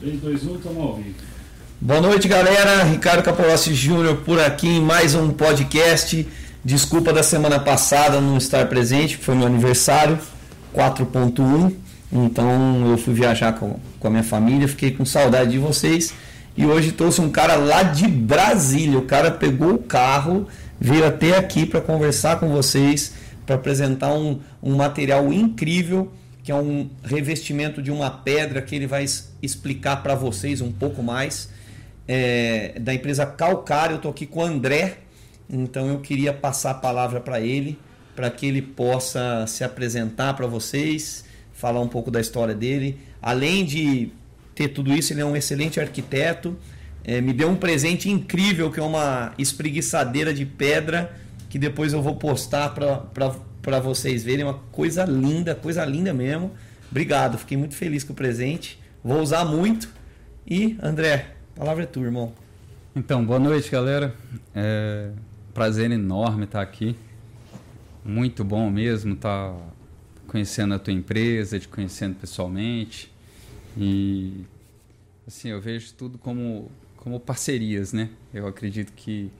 3, 2, 1, estamos ao vivo. Boa noite, galera. Ricardo Capolossi Júnior por aqui em mais um podcast. Desculpa da semana passada não estar presente, foi meu aniversário, 4.1. Então eu fui viajar com, com a minha família, fiquei com saudade de vocês. E hoje trouxe um cara lá de Brasília. O cara pegou o carro, veio até aqui para conversar com vocês, para apresentar um, um material incrível que é um revestimento de uma pedra que ele vai explicar para vocês um pouco mais. É, da empresa Calcário, eu estou aqui com o André, então eu queria passar a palavra para ele, para que ele possa se apresentar para vocês, falar um pouco da história dele. Além de ter tudo isso, ele é um excelente arquiteto. É, me deu um presente incrível que é uma espreguiçadeira de pedra que depois eu vou postar para para vocês verem. Uma coisa linda, coisa linda mesmo. Obrigado, fiquei muito feliz com o presente. Vou usar muito. E, André, palavra é tua, irmão. Então, boa noite, galera. É prazer enorme estar aqui. Muito bom mesmo estar conhecendo a tua empresa, te conhecendo pessoalmente. E assim, eu vejo tudo como como parcerias, né? Eu acredito que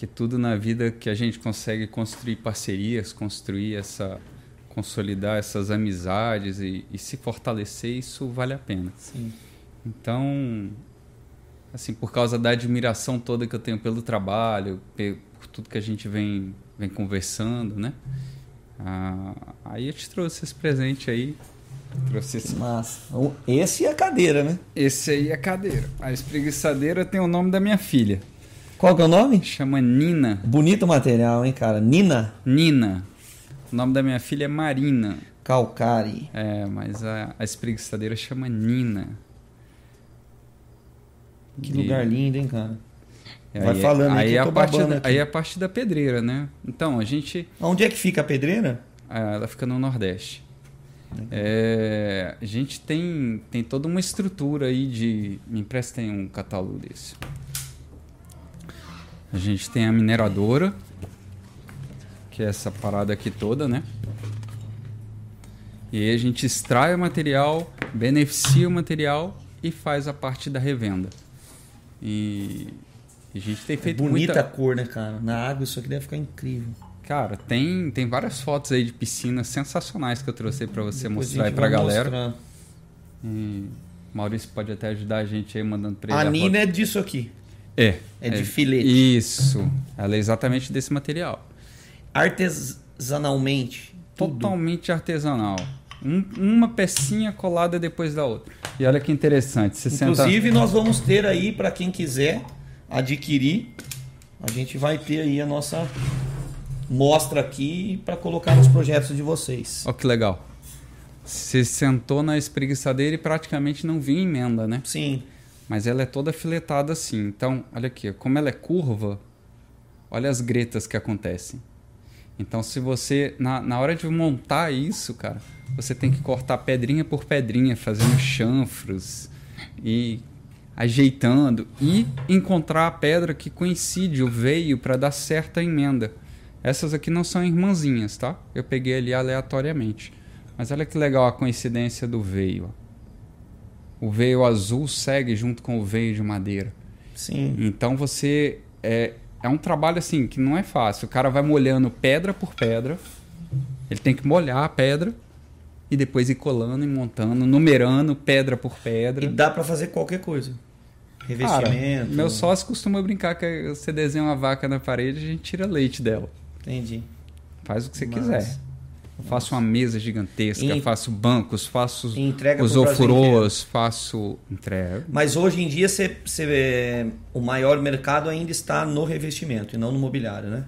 que tudo na vida que a gente consegue construir parcerias, construir essa consolidar essas amizades e, e se fortalecer, isso vale a pena. Sim. Então, assim, por causa da admiração toda que eu tenho pelo trabalho, por tudo que a gente vem, vem conversando, né? Ah, aí eu te trouxe esse presente aí. Trouxe esse. Massa. Esse é a cadeira, né? Esse aí é a cadeira. A espreguiçadeira tem o nome da minha filha. Qual que é o nome? Chama Nina. Bonito material, hein, cara? Nina? Nina. O nome da minha filha é Marina. Calcari. É, mas a, a espreguiçadeira chama Nina. Que e... lugar lindo, hein, cara? Vai aí, falando aí, aí a parte da, aí a parte da pedreira, né? Então, a gente... Onde é que fica a pedreira? Ah, ela fica no Nordeste. É, a gente tem, tem toda uma estrutura aí de... Me emprestem um catálogo desse. A gente tem a mineradora, que é essa parada aqui toda, né? E aí a gente extrai o material, beneficia o material e faz a parte da revenda. E a gente tem feito é bonita muita... a cor, né, cara? Na água isso aqui deve ficar incrível. Cara, tem, tem várias fotos aí de piscinas sensacionais que eu trouxe para você Depois mostrar aí pra galera. Mostrar. E Maurício pode até ajudar a gente aí mandando pra ele. A, a Nina foto. é disso aqui. É. É de é, filete. Isso. Ela é exatamente desse material. Artesanalmente. Totalmente artesanal. Um, uma pecinha colada depois da outra. E olha que interessante. Você Inclusive, senta... nós vamos ter aí, para quem quiser adquirir, a gente vai ter aí a nossa mostra aqui para colocar nos projetos de vocês. Olha que legal. Você sentou na espreguiçadeira e praticamente não viu emenda, né? Sim mas ela é toda filetada assim. Então, olha aqui, como ela é curva, olha as gretas que acontecem. Então, se você, na, na hora de montar isso, cara, você tem que cortar pedrinha por pedrinha, fazendo chanfros e ajeitando e encontrar a pedra que coincide o veio para dar certa emenda. Essas aqui não são irmãzinhas, tá? Eu peguei ali aleatoriamente. Mas olha que legal a coincidência do veio o veio azul segue junto com o veio de madeira. Sim. Então você é, é um trabalho assim que não é fácil. O cara vai molhando pedra por pedra. Ele tem que molhar a pedra e depois ir colando e montando, numerando pedra por pedra. E dá para fazer qualquer coisa. Revestimento. Cara, meu sócio costuma brincar que você desenha uma vaca na parede e a gente tira leite dela. Entendi. Faz o que você Mas... quiser. Eu faço uma mesa gigantesca, faço bancos, faço entrega os ofurôs, faço entrega. Mas hoje em dia você, você, o maior mercado ainda está no revestimento e não no mobiliário, né?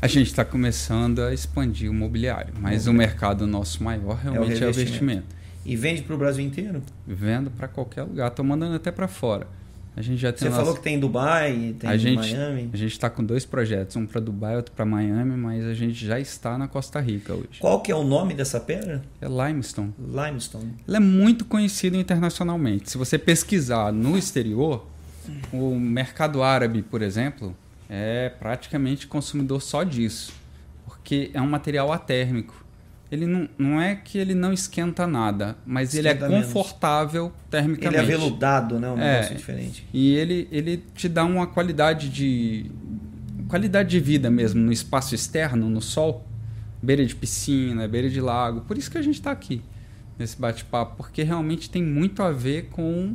A gente está começando a expandir o mobiliário, mas o mercado nosso maior realmente é o revestimento. É o revestimento. E vende para o Brasil inteiro? Vendo para qualquer lugar. Estou mandando até para fora. A gente já tem Você falou que tem Dubai, tem a gente, Miami. A gente está com dois projetos, um para Dubai, outro para Miami, mas a gente já está na Costa Rica hoje. Qual que é o nome dessa pedra? É limestone. Limestone. Ela é muito conhecida internacionalmente. Se você pesquisar no exterior, o mercado árabe, por exemplo, é praticamente consumidor só disso, porque é um material atérmico. Ele não, não é que ele não esquenta nada, mas ele é Esquenta menos. confortável Ele termicamente. é aveludado, né? Um É. negócio diferente. E ele, ele te dá uma qualidade de. qualidade de vida mesmo no espaço externo, no sol, beira de piscina, beira de lago. Por isso que a gente está aqui nesse bate-papo, porque realmente tem muito a ver com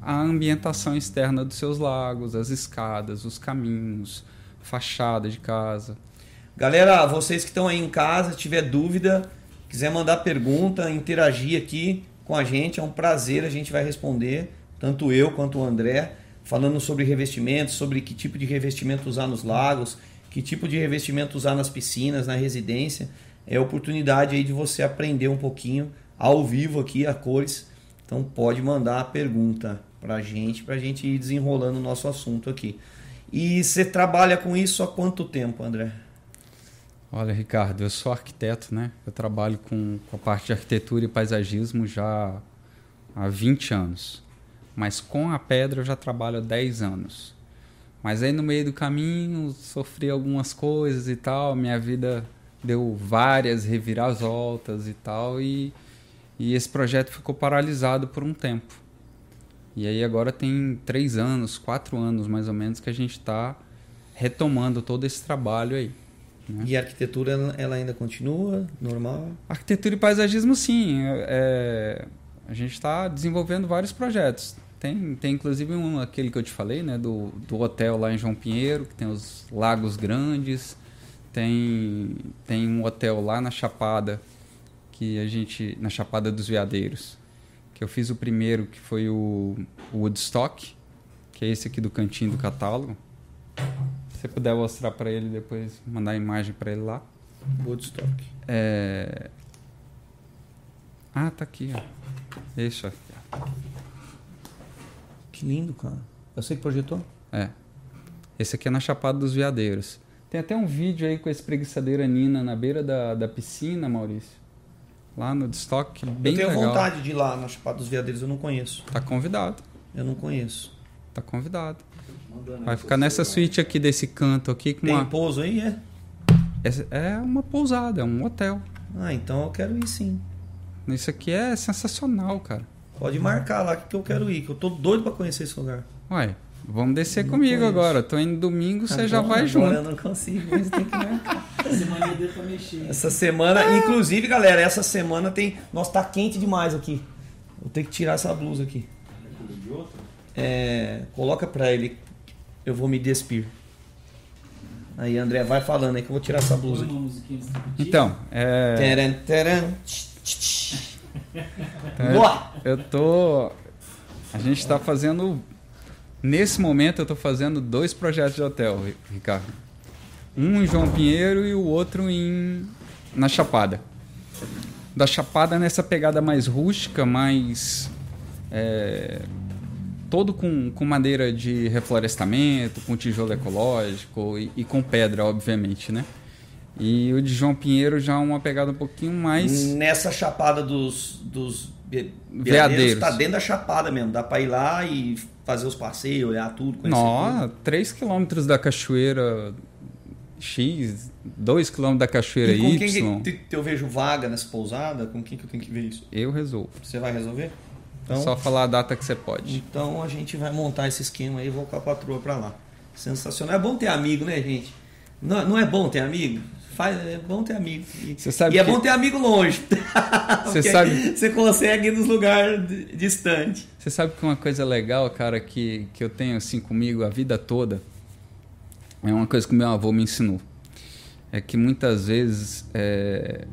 a ambientação externa dos seus lagos, as escadas, os caminhos, fachada de casa. Galera, vocês que estão aí em casa, tiver dúvida, quiser mandar pergunta, interagir aqui com a gente, é um prazer, a gente vai responder, tanto eu quanto o André, falando sobre revestimentos, sobre que tipo de revestimento usar nos lagos, que tipo de revestimento usar nas piscinas, na residência. É oportunidade aí de você aprender um pouquinho ao vivo aqui a cores. Então pode mandar a pergunta pra gente, pra gente ir desenrolando o nosso assunto aqui. E você trabalha com isso há quanto tempo, André? Olha, Ricardo, eu sou arquiteto, né? Eu trabalho com, com a parte de arquitetura e paisagismo já há 20 anos. Mas com a pedra eu já trabalho há 10 anos. Mas aí no meio do caminho sofri algumas coisas e tal, minha vida deu várias reviravoltas e tal, e, e esse projeto ficou paralisado por um tempo. E aí agora tem três anos, quatro anos mais ou menos que a gente está retomando todo esse trabalho aí. Né? E a arquitetura ela- ainda continua normal? Arquitetura e paisagismo, sim. É, a gente está desenvolvendo vários projetos. Tem, tem inclusive um, aquele que eu te falei, né, do, do hotel lá em João Pinheiro, que tem os lagos grandes. Tem, tem um hotel lá na Chapada, que a gente. na Chapada dos Veadeiros. Que eu fiz o primeiro, que foi o, o Woodstock, que é esse aqui do cantinho do catálogo. Se você puder mostrar para ele depois, mandar a imagem para ele lá. Woodstock. É... Ah, tá aqui, ó. Esse, ó. Que lindo, cara. Eu sei que projetou. É. Esse aqui é na Chapada dos Veadeiros. Tem até um vídeo aí com a espreguiçadeira Nina na beira da, da piscina, Maurício. Lá no estoque, bem eu tenho legal. vontade de ir lá na Chapada dos Veadeiros, eu não conheço. Tá convidado. Eu não conheço. Tá convidado. Vai ficar nessa suíte aqui desse canto aqui com Tem uma. pouso aí, é? Essa- É uma pousada, é um hotel. Ah, então eu quero ir sim. Isso aqui é sensacional, cara. Pode marcar lá que eu quero ir, que eu tô doido pra conhecer esse lugar. Ué, vamos descer comigo conheço. agora. Tô indo domingo, você já vai agora junto. Eu não consigo, mas tem que marcar. Semana deu pra mexer. Essa semana, inclusive, galera, essa semana tem. Nossa, tá quente demais aqui. Vou ter que tirar essa blusa aqui. outro? É, coloca pra ele. Eu vou me despir. Aí, André, vai falando aí que eu vou tirar essa blusa aqui. Então, é. Taran, taran. É, Boa! Eu tô. A gente tá fazendo. Nesse momento eu tô fazendo dois projetos de hotel, Ri- Ricardo. Um em João Pinheiro e o outro em. na Chapada. Da Chapada nessa pegada mais rústica, mais. é, todo com, com madeira de reflorestamento, com tijolo ecológico e, e com pedra, obviamente, né? E o de João Pinheiro já é uma pegada um pouquinho mais. Nessa chapada dos, dos Veadeiros. tá dentro da chapada mesmo. Dá pra ir lá e fazer os passeios, olhar tudo, conhecer Nossa, 3 quilômetros da cachoeira X, 2 quilômetros da cachoeira E com Y. quem que eu vejo vaga nessa pousada? Com quem que eu tenho que ver isso? Eu resolvo. Você vai resolver? Então, Só falar a data que você pode. então a gente vai montar esse esquema aí e vou com a patroa pra lá. Sensacional. É bom ter amigo, né, gente? Não, não é bom ter amigo? Faz, é bom ter amigo. E, Você sabe e é bom ter amigo longe. Você sabe- Você consegue ir nos lugares di- distantes. Você sabe que uma coisa legal, cara, que, que eu tenho assim comigo a vida toda, é uma coisa que meu avô me ensinou. É que muitas vezes é,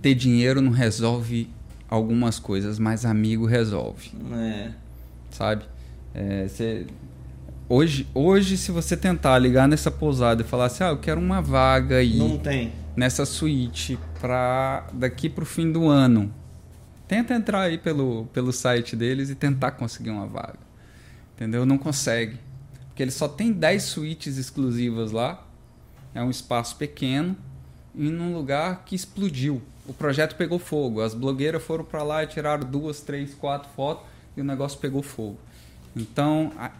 ter dinheiro não resolve algumas coisas, mas amigo resolve. É. sabe? É, você- hoje, hoje, se você tentar ligar nessa pousada e falar assim, ah, eu quero uma vaga aí Não tem. nessa suíte para daqui pro fim do ano, tenta entrar aí pelo, pelo site deles e tentar conseguir uma vaga, entendeu? Não consegue, porque ele só tem 10 suítes exclusivas lá, é um espaço pequeno e num lugar que explodiu. O projeto pegou fogo. As blogueiras foram para lá e tiraram duas, três, quatro fotos e o negócio pegou fogo. Então, a-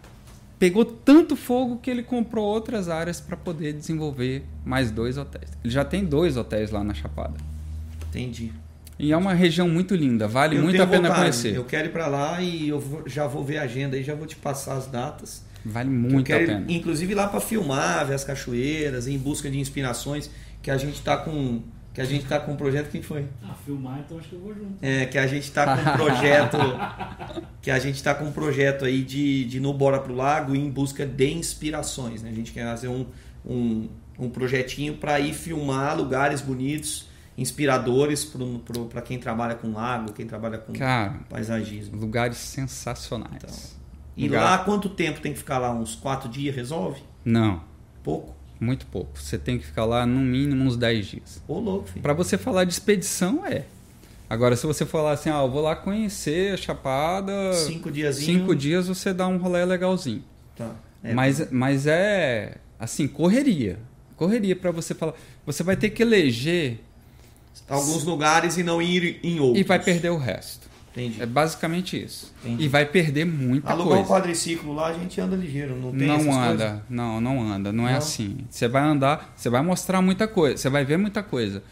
pegou tanto fogo que ele comprou outras áreas para poder desenvolver mais dois hotéis. Ele já tem dois hotéis lá na Chapada. Entendi. E é uma região muito linda, vale Eu muito a pena vontade. conhecer. Eu quero ir pra lá e eu vou- já vou ver a agenda aí, já vou te passar as datas. Vale muito a quero, pena. ir, inclusive, lá pra filmar, ver as cachoeiras, em busca de inspirações, que a gente tá com. Que a gente tá com um projeto que foi. Ah, filmar, então acho que eu vou junto. É, que a gente tá com um projeto. que a gente tá com um projeto aí de, de no Bora pro Lago em busca de inspirações. Né? A gente quer fazer um, um, um projetinho para ir filmar lugares bonitos, inspiradores para quem trabalha com lago, quem trabalha com Cara, paisagismo. lugares sensacionais. Então. E Lugar- lá quanto tempo tem que ficar lá? Uns quatro dias resolve? Não, Pouco? Muito pouco. Você tem que ficar lá no mínimo uns 10 dias. Ô louco, filho. Pra você falar de expedição, é. Agora, se você falar assim, ah, eu vou lá conhecer a Chapada, Cinco diazinhos. cinco dias você dá um rolê legalzinho. Tá. É, Mas, mas é, assim, correria. Correria pra você falar. Você vai ter que eleger Alguns lugares e não ir em outros. e vai perder o resto. Entendi. É basicamente isso. Entendi. E vai perder muita Alugar um coisa. quadriciclo lá, a gente anda ligeiro, não tem não essas anda, coisas? não, não anda, não é Não? assim. Você vai andar, você vai mostrar muita coisa, você vai ver muita coisa.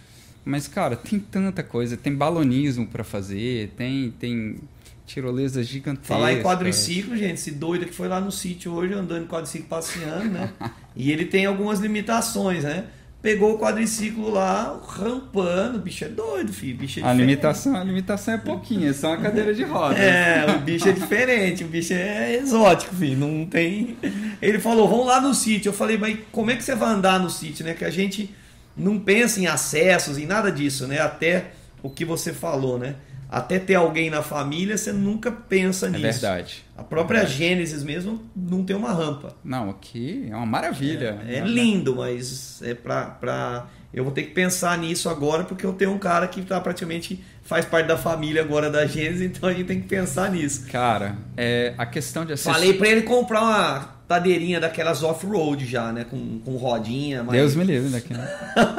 Mas cara, tem tanta coisa, tem balonismo pra fazer, tem tem tirolesas gigantescas. Falar em quadriciclo, gente, esse doido que foi lá no sítio hoje andando de quadriciclo passeando, né? e ele tem algumas limitações, né? Pegou o quadriciclo lá, rampando, o bicho é doido, filho. Bicho é A limitação, a limitação é pouquinha, é só uma cadeira de rodas. É, o bicho é diferente, o bicho é exótico, filho. Não tem. Ele falou, vamos lá no sítio. Eu falei, mas como é que você vai andar no sítio, né? Que a gente não pensa em acessos, em nada disso, né? Até o que você falou, né? Até ter alguém na família, você nunca pensa É nisso. verdade. A própria Gênesis mesmo não tem uma rampa. Não, aqui é uma maravilha. É lindo, mas é pra, pra. Eu vou ter que pensar nisso agora, porque eu tenho um cara que tá praticamente faz parte da família agora da Gênesis, então a gente tem que pensar nisso. Cara, é, a questão de acessar. Falei pra ele comprar uma cadeirinha daquelas off-road já, né? Com, com rodinha, mais, Deus me livre daqui. né?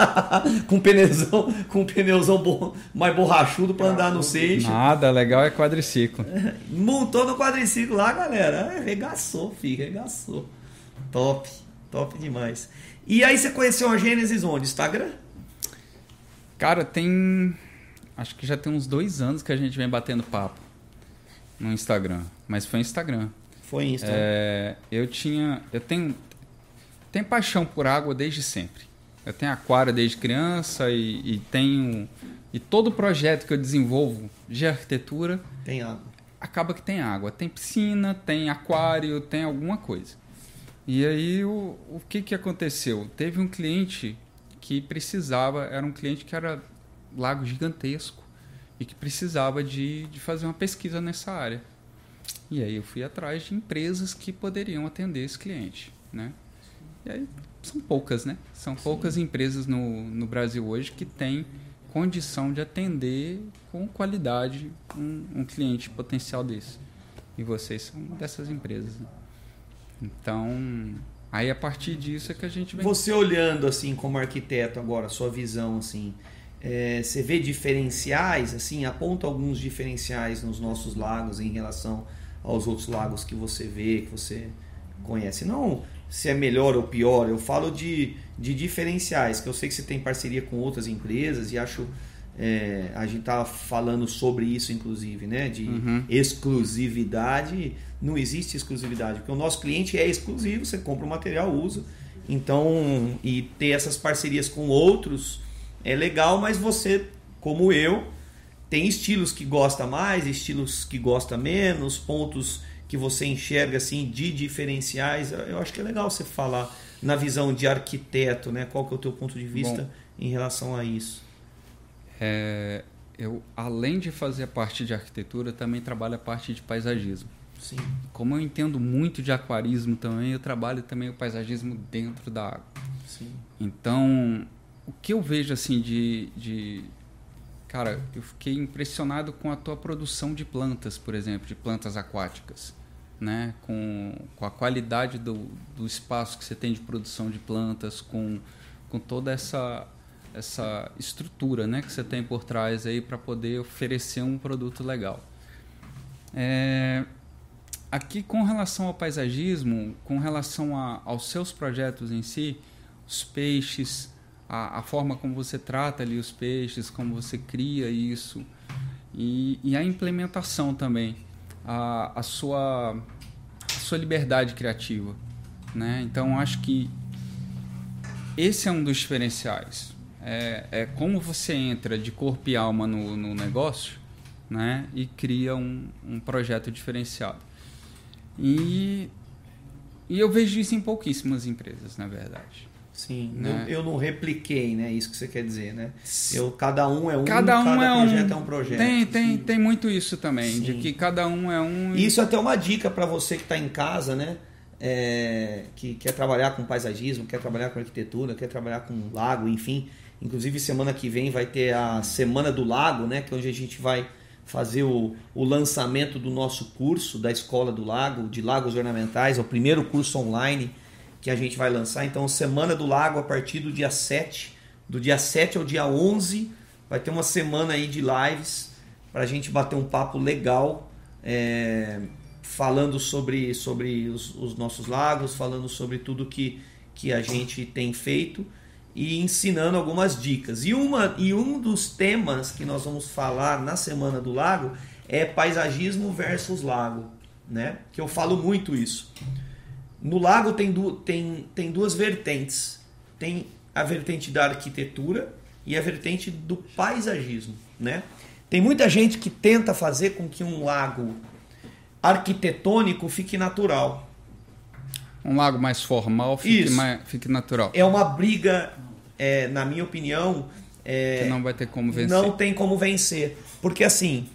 com pneuzão, com pneuzão bo- mais borrachudo pra andar no seixo. Nada, legal é quadriciclo. Montou no quadriciclo lá, galera. Arregaçou, filho, arregaçou. Top, top demais. E aí você conheceu a Gênesis onde? Instagram? Cara, tem. Acho que já tem uns dois anos que a gente vem batendo papo no Instagram. Mas foi Instagram. Foi Insta. É, eu tinha. Eu tenho. Tenho paixão por água desde sempre. Eu tenho aquário desde criança e, e tenho. E todo projeto que eu desenvolvo de arquitetura Tem água. acaba que tem água. Tem piscina, tem aquário, tem alguma coisa. E aí o, o que, que aconteceu? Teve um cliente que precisava, era um cliente que era lago gigantesco e que precisava de, de fazer uma pesquisa nessa área. E aí eu fui atrás de empresas que poderiam atender esse cliente, né? E aí são poucas, né? São poucas empresas no, no Brasil hoje que têm condição de atender com qualidade um, um cliente potencial desse. E vocês são dessas empresas. né? Então, aí a partir disso é que a gente vem. Você olhando assim como arquiteto agora, sua visão assim, é, você vê diferenciais, assim, aponta alguns diferenciais nos nossos lagos em relação aos outros lagos que você vê, que você conhece. Não se é melhor ou pior, eu falo de, de diferenciais, que eu sei que você tem parceria com outras empresas e acho. é, a gente tava falando sobre isso, inclusive, né? De Uhum. exclusividade. Não existe exclusividade, porque o nosso cliente é exclusivo, você compra o material, usa. Então, e ter essas parcerias com outros é legal, mas você, como eu, tem estilos que gosta mais, estilos que gosta menos, pontos que você enxerga assim de diferenciais. Eu acho que é legal você falar na visão de arquiteto, né? Qual que é o teu ponto de vista Bom. em relação a isso? É, eu, além de fazer a parte de arquitetura, também trabalho a parte de paisagismo. Sim. Como eu entendo muito de aquarismo também, eu trabalho também o paisagismo dentro da água. Sim. Então, o que eu vejo assim de, de. Cara, eu fiquei impressionado com a tua produção de plantas, por exemplo, de plantas aquáticas. Né? Com, com a qualidade do, do espaço que você tem de produção de plantas, com, com toda essa, essa estrutura né? que você tem por trás aí para poder oferecer um produto legal. É, aqui, com relação ao paisagismo, com relação a, aos seus projetos em si, os peixes, a, a, forma como você trata ali os peixes, como você cria isso e, e a implementação também, a, a, sua, a sua liberdade criativa. Né? Então, acho que esse é um dos diferenciais. É, é como você entra de corpo e alma no, no negócio né? e cria um, um projeto diferenciado. E, e eu vejo isso em pouquíssimas empresas, na verdade. Sim, né? eu, eu, não repliquei, né? Isso que você quer dizer, né? Eu, cada um é um, cada, um cada é projeto um, é um projeto. Tem, tem, tem muito isso também, Sim. de que cada um é um. Isso é até uma dica para você que está em casa, né? É, que quer trabalhar com paisagismo, quer trabalhar com arquitetura, quer trabalhar com lago, enfim. Inclusive semana que vem vai ter a Semana do Lago, né? Que é onde a gente vai fazer o, o lançamento do nosso curso da Escola do Lago, de Lagos Ornamentais, é o primeiro curso online que a gente vai lançar. Então, Semana do Lago, a partir do dia 7, do dia 7 ao dia 11, vai ter uma semana aí de lives para a gente bater um papo legal, é, falando sobre, sobre os, os, nossos lagos, falando sobre tudo que, que a gente tem feito e ensinando algumas dicas. E, uma, e um dos temas que nós vamos falar na Semana do Lago é paisagismo versus lago, né? Que eu falo muito isso. No lago tem, du tem, tem duas vertentes. Tem a vertente da arquitetura e a vertente do paisagismo. Né? Tem muita gente que tenta fazer com que um lago arquitetônico fique natural. Um lago mais formal fique, mais, fique natural. É uma briga, é, na minha opinião. É, que não vai ter como vencer. Não tem como vencer. Porque assim,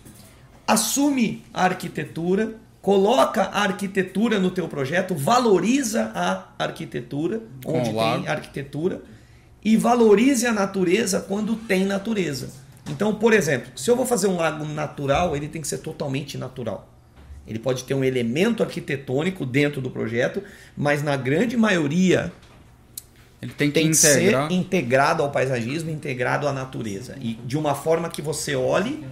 assume a arquitetura, coloca a arquitetura no teu projeto, valoriza a arquitetura, onde tem arquitetura, e valorize a natureza quando tem natureza. Então, por exemplo, se eu vou fazer um lago natural, ele tem que ser totalmente natural. Ele pode ter um elemento arquitetônico dentro do projeto, mas na grande maioria ele tem que, tem que ser integrado ao paisagismo, integrado à natureza. E de uma forma que você olhe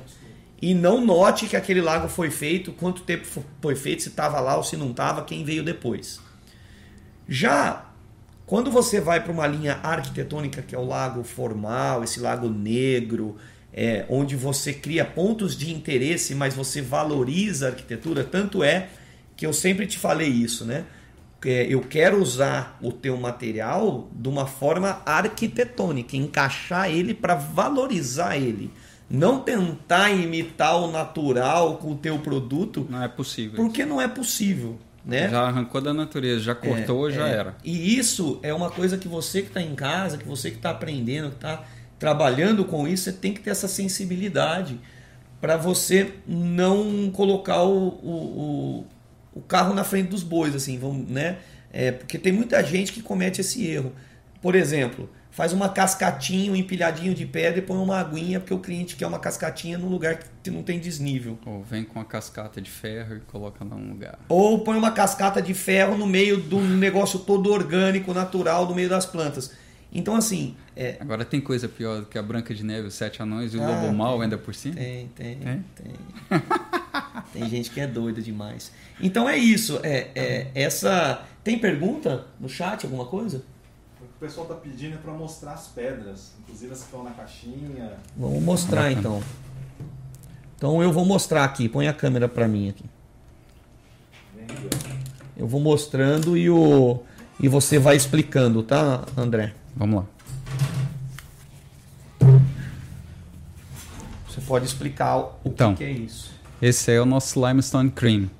e não note que aquele lago foi feito, quanto tempo foi feito, se estava lá ou se não estava, quem veio depois. Já quando você vai para uma linha arquitetônica, que é o lago formal, esse lago negro, é, onde você cria pontos de interesse, mas você valoriza a arquitetura, tanto é que eu sempre te falei isso, né? É, eu quero usar o teu material de uma forma arquitetônica, encaixar ele para valorizar ele. Não tentar imitar o natural com o teu produto. Não é possível. Porque não é possível. Né? Já arrancou da natureza, já cortou, é, já é. era. E isso é uma coisa que você que está em casa, que você que está aprendendo, que está trabalhando com isso, você tem que ter essa sensibilidade para você não colocar o, o, o, carro na frente dos bois, assim, vamos, né? É, porque tem muita gente que comete esse erro. Por exemplo, faz uma cascatinha, um empilhadinho de pedra e põe uma aguinha, porque o cliente quer uma cascatinha num lugar que não tem desnível. Ou vem com uma cascata de ferro e coloca num lugar. Ou põe uma cascata de ferro no meio de um negócio todo orgânico, natural, no meio das plantas. Então, assim. É... Agora tem coisa pior do que a Branca de Neve, os Sete Anões e o ah, Lobo Mal ainda por cima? Tem, tem. É? Tem. tem gente que é doida demais. Então é isso. É, é, essa. Tem pergunta no chat, alguma coisa? Pessoal está pedindo é para mostrar as pedras, inclusive as que estão na caixinha. Vamos mostrar então. Então eu vou mostrar aqui, põe a câmera para mim aqui. Eu vou mostrando e o e você vai explicando, tá, André? Vamos lá. Você pode explicar o então, que é isso? Esse é o nosso limestone cream.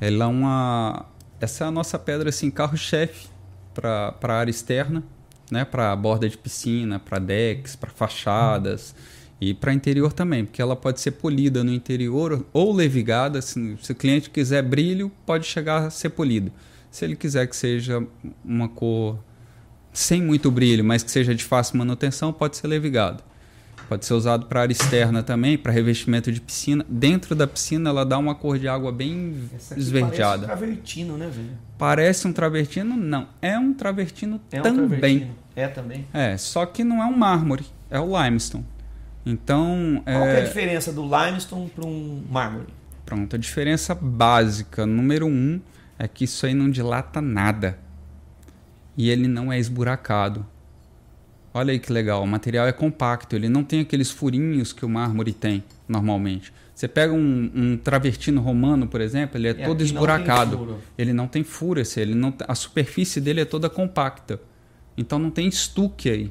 Ele é uma essa é a nossa pedra assim carro-chefe para a área externa né, para borda de piscina, para decks, para fachadas e para interior também, porque ela pode ser polida no interior ou levigada. Se, se o cliente quiser brilho, pode chegar a ser polido. Se ele quiser que seja uma cor sem muito brilho, mas que seja de fácil manutenção, pode ser levigado. Pode ser usado para área externa também, para revestimento de piscina. Dentro da piscina ela dá uma cor de água bem esverdeada. Parece um travertino, né, velho? Parece um travertino? Não. É um travertino é também. Um travertino. É também? É, só que não é um mármore, é o limestone. Então. Qual é... é a diferença do limestone para um mármore? Pronto, a diferença básica, número um, é que isso aí não dilata nada. E ele não é esburacado. Olha aí que legal, o material é compacto, ele não tem aqueles furinhos que o mármore tem normalmente. Você pega um, um travertino romano, por exemplo, ele é, E todo não tem esburacado. furo. Ele não tem furo, ele não, a superfície dele é toda compacta. Então não tem estuque aí.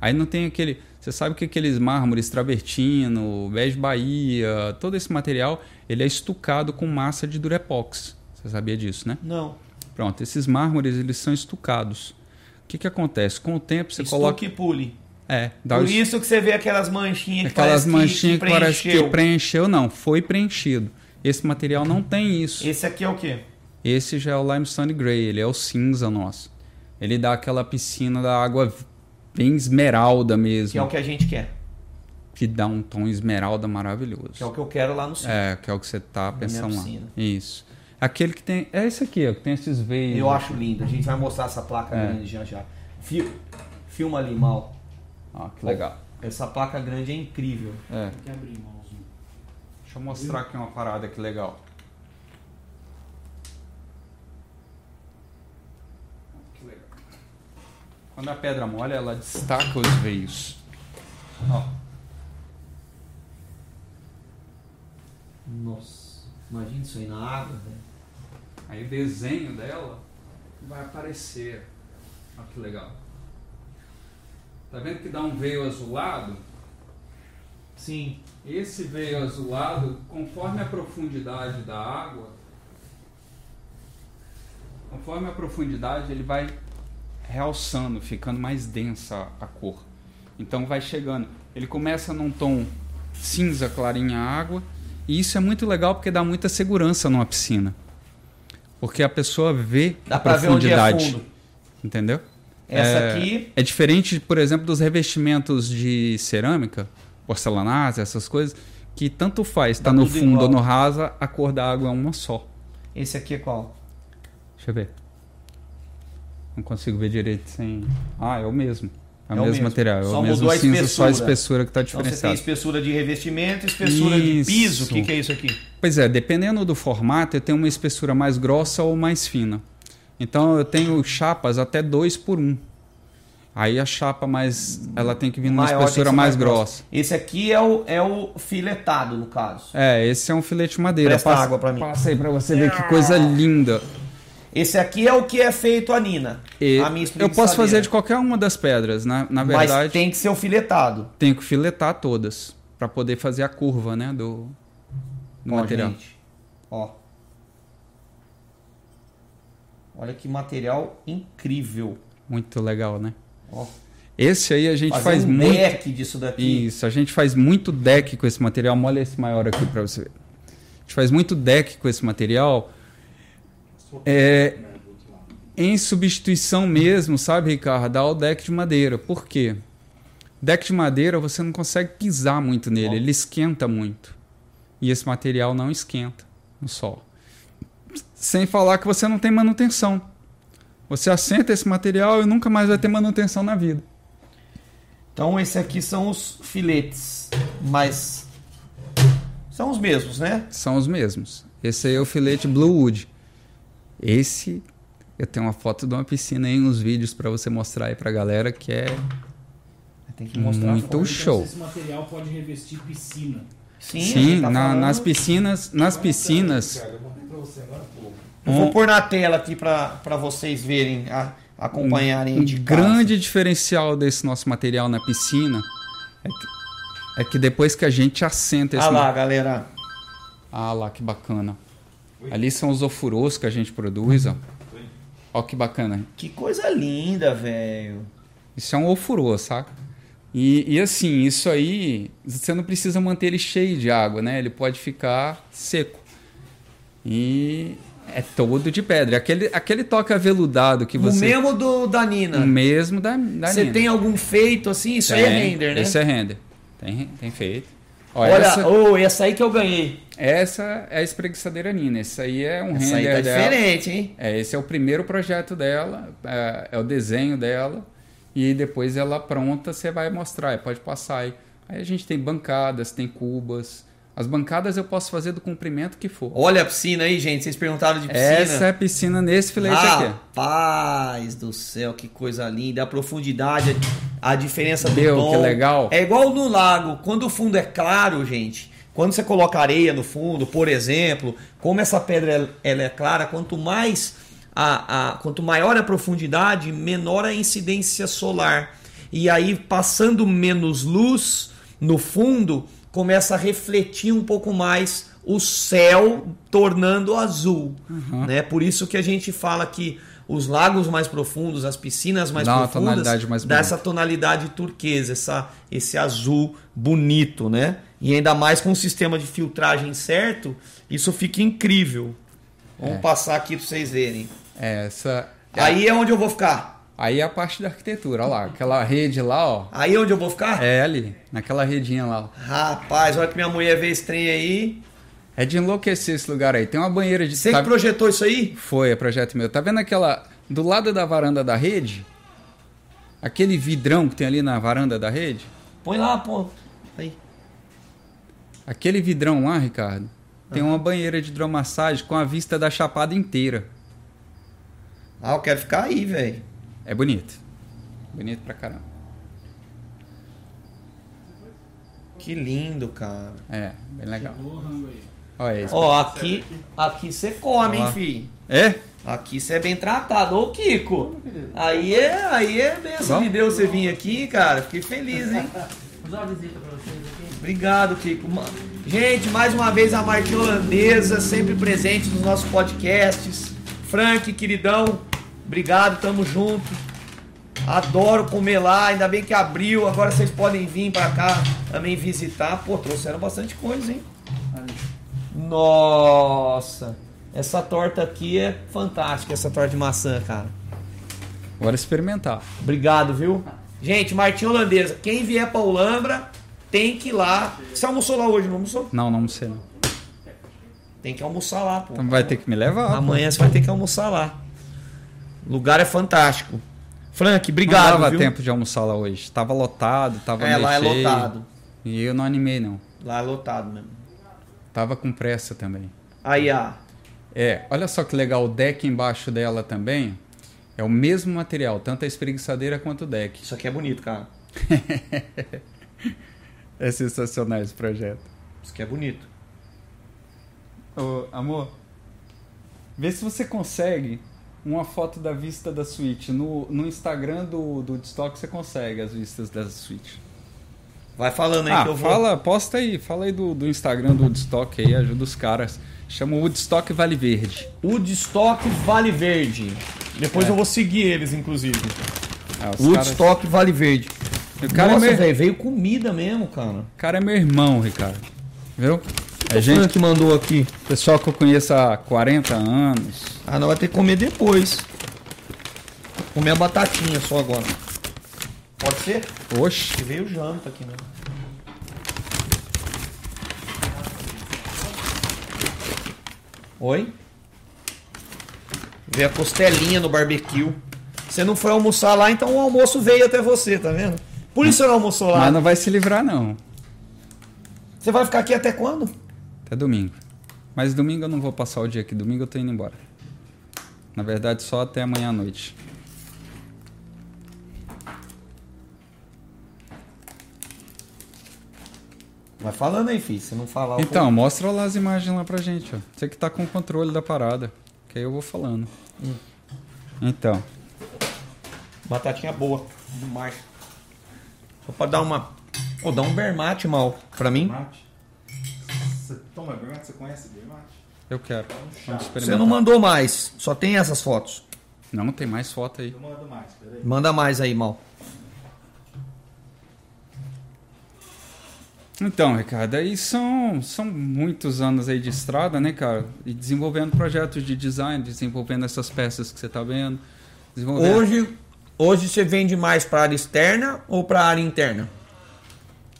Aí não tem aquele. Você sabe que aqueles mármores travertino, bege Bahia, todo esse material, ele é estucado com massa de durepox. Você sabia disso, né? Não. Pronto, esses mármores eles são estucados. O que, que acontece? Com o tempo você Estuque coloca. e pule. É, dá Por isso que você vê aquelas manchinhas que Aquelas manchinhas que, que parece que preencheu. preencheu, não, foi preenchido. Esse material não tem isso. Esse aqui é o quê? Esse já é o limestone gray, ele é o cinza nosso. Ele dá aquela piscina da água bem esmeralda mesmo, Que é o que a gente quer. que dá um tom esmeralda maravilhoso. Que é o que eu quero lá no sul. É, que é o que você tá pensando lá. piscina. Isso. Aquele que tem, é esse aqui, ó, que tem esses veios. Eu acho lindo. A gente vai mostrar essa placa É. grande já já. Fil- Filma ali, mal. Ó, que legal. Essa placa grande é incrível. É. Tem que abrir, irmãozinho. Deixa eu mostrar aqui uma parada que legal. Que legal. Quando a pedra molha, ela destaca os veios. Ó, Nossa, imagina isso aí na água, velho. aí o desenho dela vai aparecer. Olha que legal. Tá vendo que dá um veio azulado? Sim. Esse veio azulado, conforme a profundidade da água, conforme a profundidade, ele vai realçando, ficando mais densa a cor. Então vai chegando. Ele começa num tom cinza clarinha água, e isso é muito legal porque dá muita segurança numa piscina. Porque a pessoa vê Dá a pra ver onde é profundidade. fundo. Entendeu? Essa É- aqui, É diferente, por exemplo, dos revestimentos de cerâmica, porcelanato, essas coisas, que tanto faz, tá Dá no fundo igual. ou no rasa, a cor da água é uma só. esse aqui é qual? Deixa eu ver. Não consigo ver direito sem. Ah, é o mesmo. É o É o mesmo, mesmo. material. É Só o mesmo mudou a cinza, só a espessura. espessura que está Então você tem diferenciada. espessura de revestimento, espessura de Isso. piso. O que, que é isso aqui? Pois é, dependendo do formato, eu tenho uma espessura mais grossa ou mais fina. Então eu tenho chapas até 2 por 1. Um. Aí a chapa mais. Ela tem que vir numa Maior, espessura mais grossa. Esse aqui é o, é o filetado, no caso. É, esse é um filete de madeira. Presta água pra mim. Passa aí pra você ver que coisa linda. Esse aqui é o que é feito a Nina. E a minha eu posso fazer de qualquer uma das pedras, né? Na Mas verdade, tem que ser o filetado. tenho que filetar todas para poder fazer a curva, né, do, do Ó, material. gente. Ó. Olha que material incrível. Muito legal, né? Ó. Esse aí a gente Fazer faz um muito deck disso daqui. Isso, a gente faz muito deck com esse material. Molha esse maior aqui para você ver. A gente faz muito deck com esse material. É, em substituição mesmo, sabe, Ricardo, ao deck de madeira. Por quê? Deck de madeira você não consegue pisar muito nele, ele esquenta muito. E esse material não esquenta no sol. Sem falar que você não tem manutenção. Você assenta esse material e nunca mais vai ter manutenção na vida. Então, esse aqui são os filetes. Mas. São os mesmos, né? São os mesmos. Esse aí é o filete Blue Wood. Esse, eu tenho uma foto de uma piscina aí, uns vídeos para você mostrar aí pra galera que é Tem que mostrar. Muito pra- Então, show. Esse material pode revestir piscina. Sim, Sim, tá na- falando- nas piscinas, nas piscinas, Cara, eu você agora vou pôr na tela aqui para vocês verem, a- acompanharem um de casa. grande diferencial desse nosso material na piscina é que, é que depois que a gente assenta esse Ah lá, ma- galera. Ah lá, que bacana. Ali são os ofurôs que a gente produz, ó. Ó que bacana. Que coisa linda, velho. Isso é um ofurô, saca? E, e assim, isso aí, você não precisa manter ele cheio de água, né? Ele pode ficar seco. E é todo de pedra. Aquele, aquele toque aveludado que O você. mesmo do da Nina. O mesmo da, da Você Nina. tem algum feito assim? Isso aí é Tem, render, né? Esse é render. Tem, tem feito. Olha, Olha, essa, ô, essa aí que eu ganhei. Essa é a espreguiçadeira Nina. Esse aí é um Essa aí render tá dela. diferente, hein? É, esse é o primeiro projeto dela, é, é o desenho dela, e depois ela pronta, você vai mostrar, pode passar aí. Aí a gente tem bancadas, tem cubas. As bancadas eu posso fazer do comprimento que for. Olha a piscina aí, gente. Vocês perguntaram de piscina. Essa é a piscina nesse filete aqui. Rapaz do céu, que coisa linda. A profundidade. a diferença do Meu, tom. que legal. É igual no lago. Quando o fundo é claro, gente, quando você coloca areia no fundo, por exemplo, como essa pedra ela é clara, quanto mais a, a- quanto maior a profundidade, menor a incidência solar. E aí, passando menos luz no fundo, começa a refletir um pouco mais o céu, tornando azul. Né? Por isso que a gente fala que os lagos mais profundos, as piscinas mais Dá profundas, tonalidade mais dá bonita. essa tonalidade turquesa, essa, esse azul bonito, né? E ainda mais com o sistema de filtragem certo, isso fica incrível. Vamos É. passar aqui para vocês verem. É, essa. Aí é onde eu vou ficar. Aí é a parte da arquitetura, olha lá. Aquela rede lá, ó. Aí é onde eu vou ficar? É ali, naquela redinha lá. ó. Rapaz, olha que minha mulher vê esse trem aí. É de enlouquecer esse lugar aí. Tem uma banheira de. Você tá- que projetou isso aí? Foi, é projeto meu. Tá vendo aquela. Do lado da varanda da rede? Aquele vidrão que tem ali na varanda da rede? Põe lá, pô. Aí. Aquele vidrão lá, Ricardo, tem uma banheira de hidromassagem com a vista da chapada inteira. Ah, eu quero ficar aí, velho. É bonito. Bonito pra caramba. Que lindo, cara. É, bem legal. Olha isso. Ó, aqui, aqui você come, hein, filho? É? Aqui você é bem tratado. Ô, Kiko. Aí é, aí é benção de Deus você vir aqui, cara. Fiquei feliz, hein? Vou dar uma visita pra vocês aqui. Obrigado, Kiko. Gente, mais uma vez a marca holandesa, sempre presente nos nossos podcasts. Frank, queridão, obrigado, tamo junto. Adoro comer lá, ainda bem que abriu. Agora vocês podem vir pra cá também visitar. Pô, trouxeram bastante coisa, hein? Nossa, essa torta aqui é fantástica, essa torta de maçã, cara. Bora experimentar. Obrigado, viu? Gente, Martinha Holandesa, quem vier pra Ulambra tem que ir lá. Você almoçou lá hoje, não almoçou? Não, não sei não. Tem que almoçar lá, pô. Então vai ter que me levar. pô. Amanhã você vai ter que almoçar lá. O lugar é fantástico. Frank, Não obrigado. dava viu? tempo de almoçar lá hoje. Tava lotado, tava É, lá é cheio. lotado. E eu não animei não. Lá é lotado mesmo. Tava com pressa também. Aí, ah, É, olha só que legal, o deck embaixo dela também é o mesmo material, tanto a espreguiçadeira quanto o deck. isso aqui é bonito, cara. É sensacional esse projeto. Isso aqui é bonito. Ô, amor, vê se você consegue uma foto da vista da suíte. No, no Instagram do, do Woodstock você consegue as vistas da suíte. Vai falando aí Ah, que eu vou. fala, posta aí, fala aí do, do Instagram do Woodstock aí, ajuda os caras. Chama Woodstock Vale Verde. Woodstock Vale Verde. Depois É. eu vou seguir eles, inclusive. Ah, os caras- Woodstock Vale Verde. O cara, Nossa, é meu, velho, veio comida mesmo, cara. o cara é meu irmão, Ricardo. Viu? É O gente, Frank mandou aqui. pessoal que eu conheço há 40 anos. Ah, não vai ter que comer depois. Vou comer a batatinha só agora. Pode ser? Oxe, Que veio janta aqui, né? Oi? Veio a costelinha no barbecue. Você não foi almoçar lá, então o almoço veio até você, tá vendo? Por isso você não almoçou lá. mas não vai se livrar não. Você vai ficar aqui até quando? Até domingo. Mas domingo eu não vou passar o dia aqui, domingo eu tô indo embora. Na verdade, só até amanhã à noite. Vai falando aí, filho. Se não falar Então, mostra lá as imagens lá pra gente, ó. Você que tá com o controle da parada. Que aí eu vou falando. Então, Batatinha boa, demais. Só pra dar uma. Ô, dá um bermate mal pra mim. Mate. Você toma bermate? Você conhece bermate? eu quero. Vamos Você não mandou mais, só tem essas fotos. Não, tem mais foto aí. Eu mando mais, peraí. Manda mais aí, mal. Então, Ricardo, aí são, são muitos anos aí de estrada, né, cara? E desenvolvendo projetos de design, desenvolvendo essas peças que você tá vendo. Desenvolvendo... Hoje, hoje você vende mais pra área externa ou pra área interna?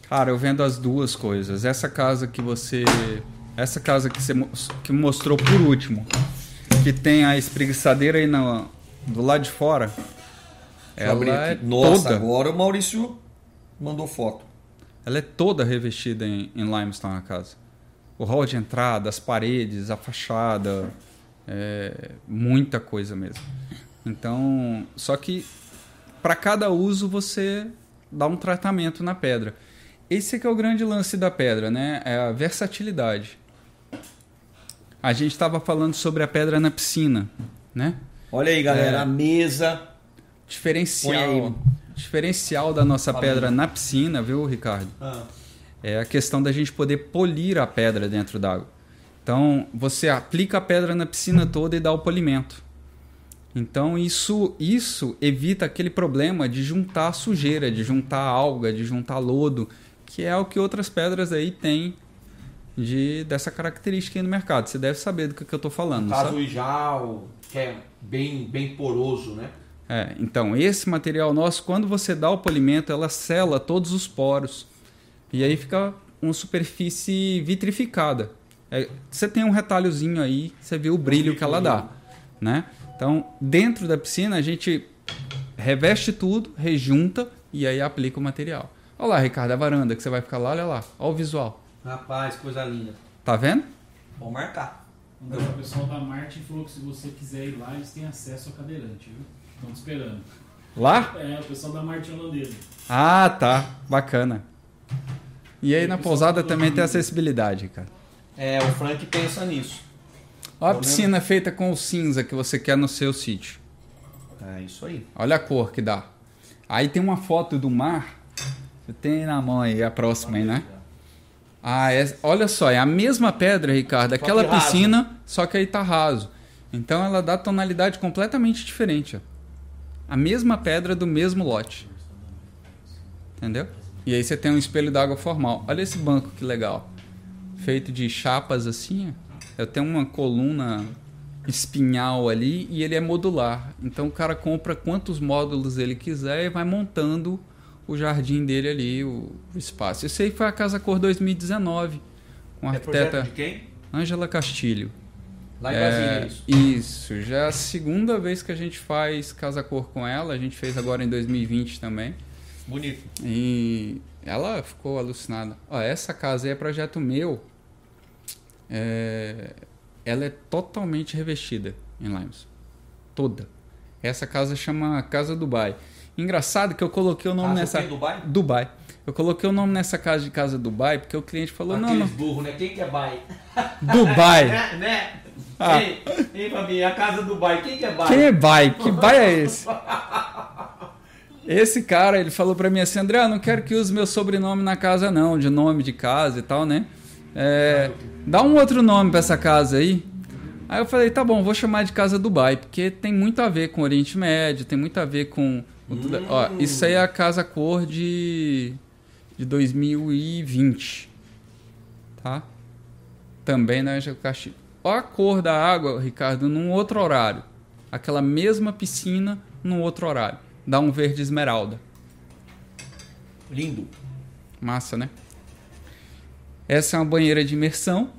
Cara, eu vendo as duas coisas. Essa casa que você. Essa casa que você que mostrou por último, que tem a espreguiçadeira aí na, do lado de fora. Ela é. Nossa, toda. agora o Maurício mandou foto. Ela é toda revestida em, em limestone a casa. O hall de entrada, as paredes, a fachada, é, muita coisa mesmo. Então, só que para cada uso você dar um tratamento na pedra. Esse é que é o grande lance da pedra, né? É a versatilidade. A gente estava falando sobre a pedra na piscina, né? Olha aí, galera, É. a mesa. Diferencial, diferencial da nossa Fala pedra aí. na piscina, viu, Ricardo? É a questão da gente poder polir a pedra dentro d'água. Então, você aplica a pedra na piscina toda e dá o polimento. Então, isso, isso evita aquele problema de juntar sujeira, de juntar alga, de juntar lodo, que é o que outras pedras aí têm de, dessa característica aí no mercado. Você deve saber do que, que eu estou falando. No caso, o Ijal, que é bem, bem poroso, né? É, então, esse material nosso, quando você dá o polimento, ela sela todos os poros. E aí fica uma superfície vitrificada. É, você tem um retalhozinho aí, você vê o brilho que ela dá. Né? Então, dentro da piscina, a gente reveste tudo, rejunta e aí aplica o material. Olha lá, Ricardo, a varanda que você vai ficar lá, olha lá. Olha o visual. Rapaz, coisa linda. Tá vendo? Vou marcar. O pessoal da Marte falou que se você quiser ir lá, eles têm acesso ao cadeirante, viu? Estão te esperando. Lá? É, o pessoal da Marte holandesa. Ah, tá. Bacana. E aí E na o pessoal pousada também tem acessibilidade, cara. É, o Frank pensa nisso. Olha a piscina feita com o cinza que você quer no seu sítio. É isso aí. Olha a cor que dá. Aí tem uma foto do mar. Você tem na mão aí a próxima aí, né? Ah, é- olha só, é a mesma pedra, Ricardo. Aquela raso. piscina, só que aí tá raso. Então ela dá tonalidade completamente diferente. Ó. A mesma pedra do mesmo lote. Entendeu? E aí você tem um espelho d'água formal. Olha esse banco que legal. Feito de chapas assim. ó. Eu tenho uma coluna espinhal ali e ele é modular. Então o cara compra quantos módulos ele quiser e vai montando o jardim dele ali, o, espaço. Isso aí foi a Casa Cor 2019, com a É arquiteta de quem? Ângela Castilho. Lá em É, Brasília, isso. Isso, já é a segunda vez que a gente faz Casa Cor com ela, a gente fez agora em 2020 também. Bonito. E ela ficou alucinada. Ó, essa casa aí é projeto meu. É, ela é totalmente revestida em Limes. Toda. Essa casa chama Casa Dubai. Engraçado que eu coloquei o nome Casa nessa. o quê? Dubai? Dubai. Eu coloquei o nome nessa casa de Casa Dubai porque o cliente falou: não, Aqueles não. burros, né? Quem que é Bai? Dubai. né? né? Ah. Ei, ei, Fabi, a casa do Bai, quem que é Bai? Quem é Bai? Que Bai é esse? Esse cara, ele falou pra mim assim, André, eu não quero que use meu sobrenome na casa não, de nome de casa e tal, né? É, dá um outro nome pra essa casa aí. Aí eu falei, tá bom, vou chamar de Casa Dubai, porque tem muito a ver com Oriente Médio, tem muito a ver com... tudo- Ó, isso aí é a Casa Cor de, de 2020, tá? Também na Ângela Castilho. Olha a cor da água, Ricardo, num outro horário. Aquela mesma piscina num outro horário. Dá um verde esmeralda. Lindo. Massa, né? Essa é uma banheira de imersão.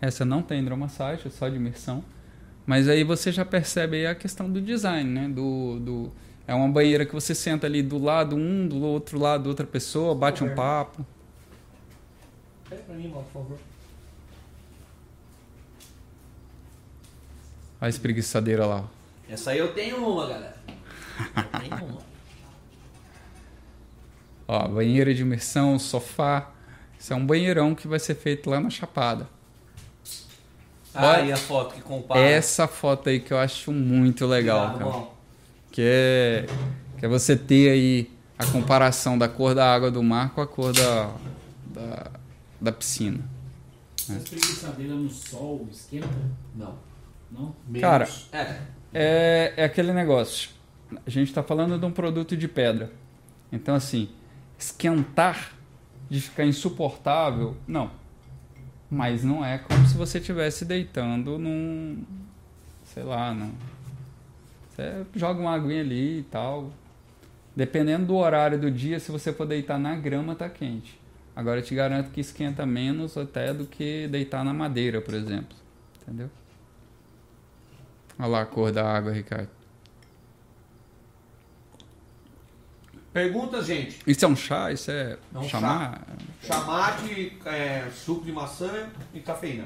Essa não tem hidromassagem, é só de imersão. Mas aí você já percebe aí a questão do design, né? Do, do... É uma banheira que você senta ali do lado um, do outro lado outra pessoa, bate um papo. Pega pra mim, por favor. Olha a espreguiçadeira lá. Essa aí eu tenho uma, galera. Eu tenho uma. Ó, banheira de imersão, sofá. Isso é um banheirão que vai ser feito lá na Chapada. Ah, Olha- e a foto que compara. Essa foto aí que eu acho muito legal, cara. Que é, que é você ter aí a comparação da cor da água do mar com a cor da, da, da piscina. Essa espreguiçadeira no sol esquenta? Não. Não? Menos. Cara, É. É, é aquele negócio. A gente está falando de um produto de pedra. Então, assim, esquentar de ficar insuportável, não. Mas não é como se você estivesse deitando num. Sei lá, não. Você joga uma aguinha ali e tal. Dependendo do horário do dia, se você for deitar na grama, tá quente. Agora eu te garanto que esquenta menos até do que deitar na madeira, por exemplo. Entendeu? Olha lá a cor da água, Ricardo. Perguntas, gente. Isso é um chá? Isso é, É um chamar? Chamate, é, suco de maçã e cafeína.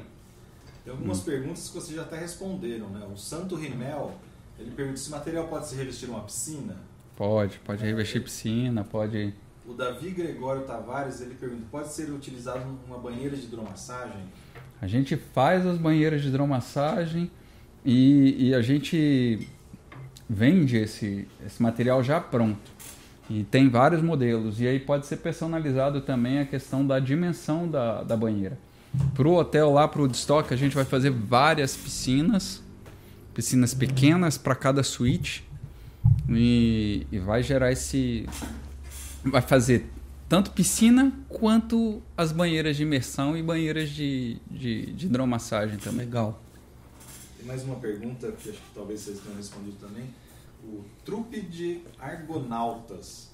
Tem algumas perguntas que vocês já até responderam, né? O Santo Rimel, ele pergunta se material pode se revestir uma piscina. Pode, pode revestir piscina, pode. O Davi Gregório Tavares, ele pergunta, pode ser utilizado uma banheira de hidromassagem? A gente faz as banheiras de hidromassagem e, e a gente vende esse, esse material já pronto. E tem vários modelos. E aí pode ser personalizado também a questão da dimensão da, da banheira. Para o hotel lá, para o Woodstock, a gente vai fazer várias piscinas, piscinas pequenas para cada suíte. E, e vai gerar esse. Vai fazer tanto piscina quanto as banheiras de imersão e banheiras de, de, de hidromassagem também. Legal. Tem mais uma pergunta que acho que talvez vocês tenham respondido também. O trupe de argonautas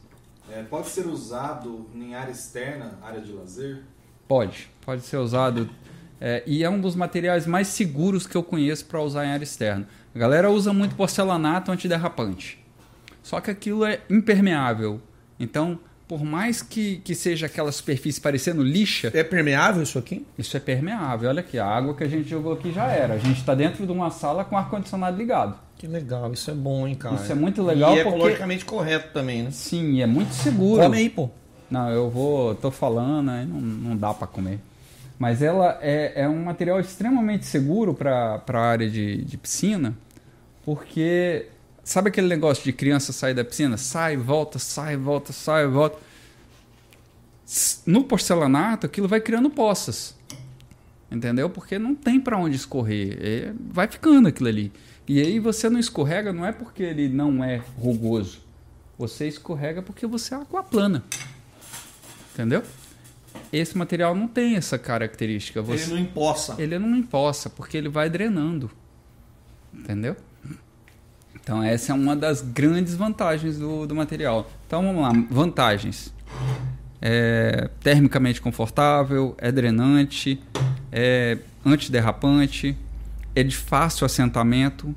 é, pode ser usado em área externa, área de lazer? Pode, pode ser usado. É, e é um dos materiais mais seguros que eu conheço para usar em área externa. A galera usa muito porcelanato antiderrapante. Só que aquilo é impermeável. Então, por mais que, que seja aquela superfície parecendo lixa, É permeável isso aqui? isso é permeável. Olha aqui, a água que a gente jogou aqui já era. A gente está dentro de uma sala com ar-condicionado ligado. Que legal, isso é bom, hein, cara. Isso é muito legal e é porque- ecologicamente correto também, né? Sim, é muito seguro. Come aí, pô. Não, eu vou, tô falando, aí não, não dá para comer. Mas ela é, é um material extremamente seguro para a área de, de piscina, porque sabe aquele negócio de criança sair da piscina? Sai, volta, sai, volta, sai, volta. No porcelanato, aquilo vai criando poças. Entendeu? Porque não tem para onde escorrer. É- vai ficando aquilo ali. E aí você não escorrega, não é porque ele não é rugoso. Você escorrega porque você é aquaplana. Entendeu? Esse material não tem essa característica. Você, Ele não empoça. ele não empoça, porque ele vai drenando. Entendeu? Então, essa é uma das grandes vantagens do, do material. Então, vamos lá. Vantagens. É termicamente confortável, é drenante, é antiderrapante, é de fácil assentamento,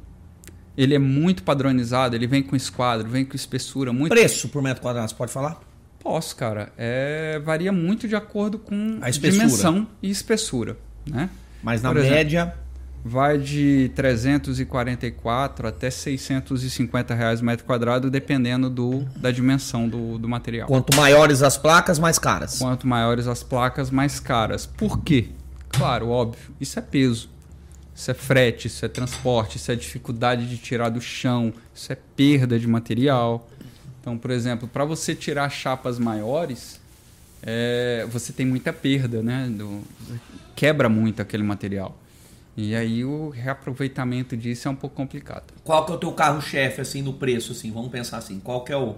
ele é muito padronizado, ele vem com esquadro, vem com espessura muito Preço por metro quadrado, você pode falar? Posso, cara. É, varia muito de acordo com A espessura. dimensão e espessura, né? Mas na Por exemplo, média, Vai de 344 até 650 reais metro quadrado, dependendo do, da dimensão do, do material. quanto maiores as placas, mais caras. Quanto maiores as placas, mais caras. Por quê? Claro, óbvio. Isso é peso. Isso é frete, isso é transporte, isso é dificuldade de tirar do chão, isso é perda de material. Então, por exemplo, para você tirar chapas maiores, é, você tem muita perda, né? Do- quebra muito aquele material. E aí o reaproveitamento disso é um pouco complicado. Qual que é o teu carro-chefe, assim, no preço, assim? Vamos pensar assim. Qual que é o...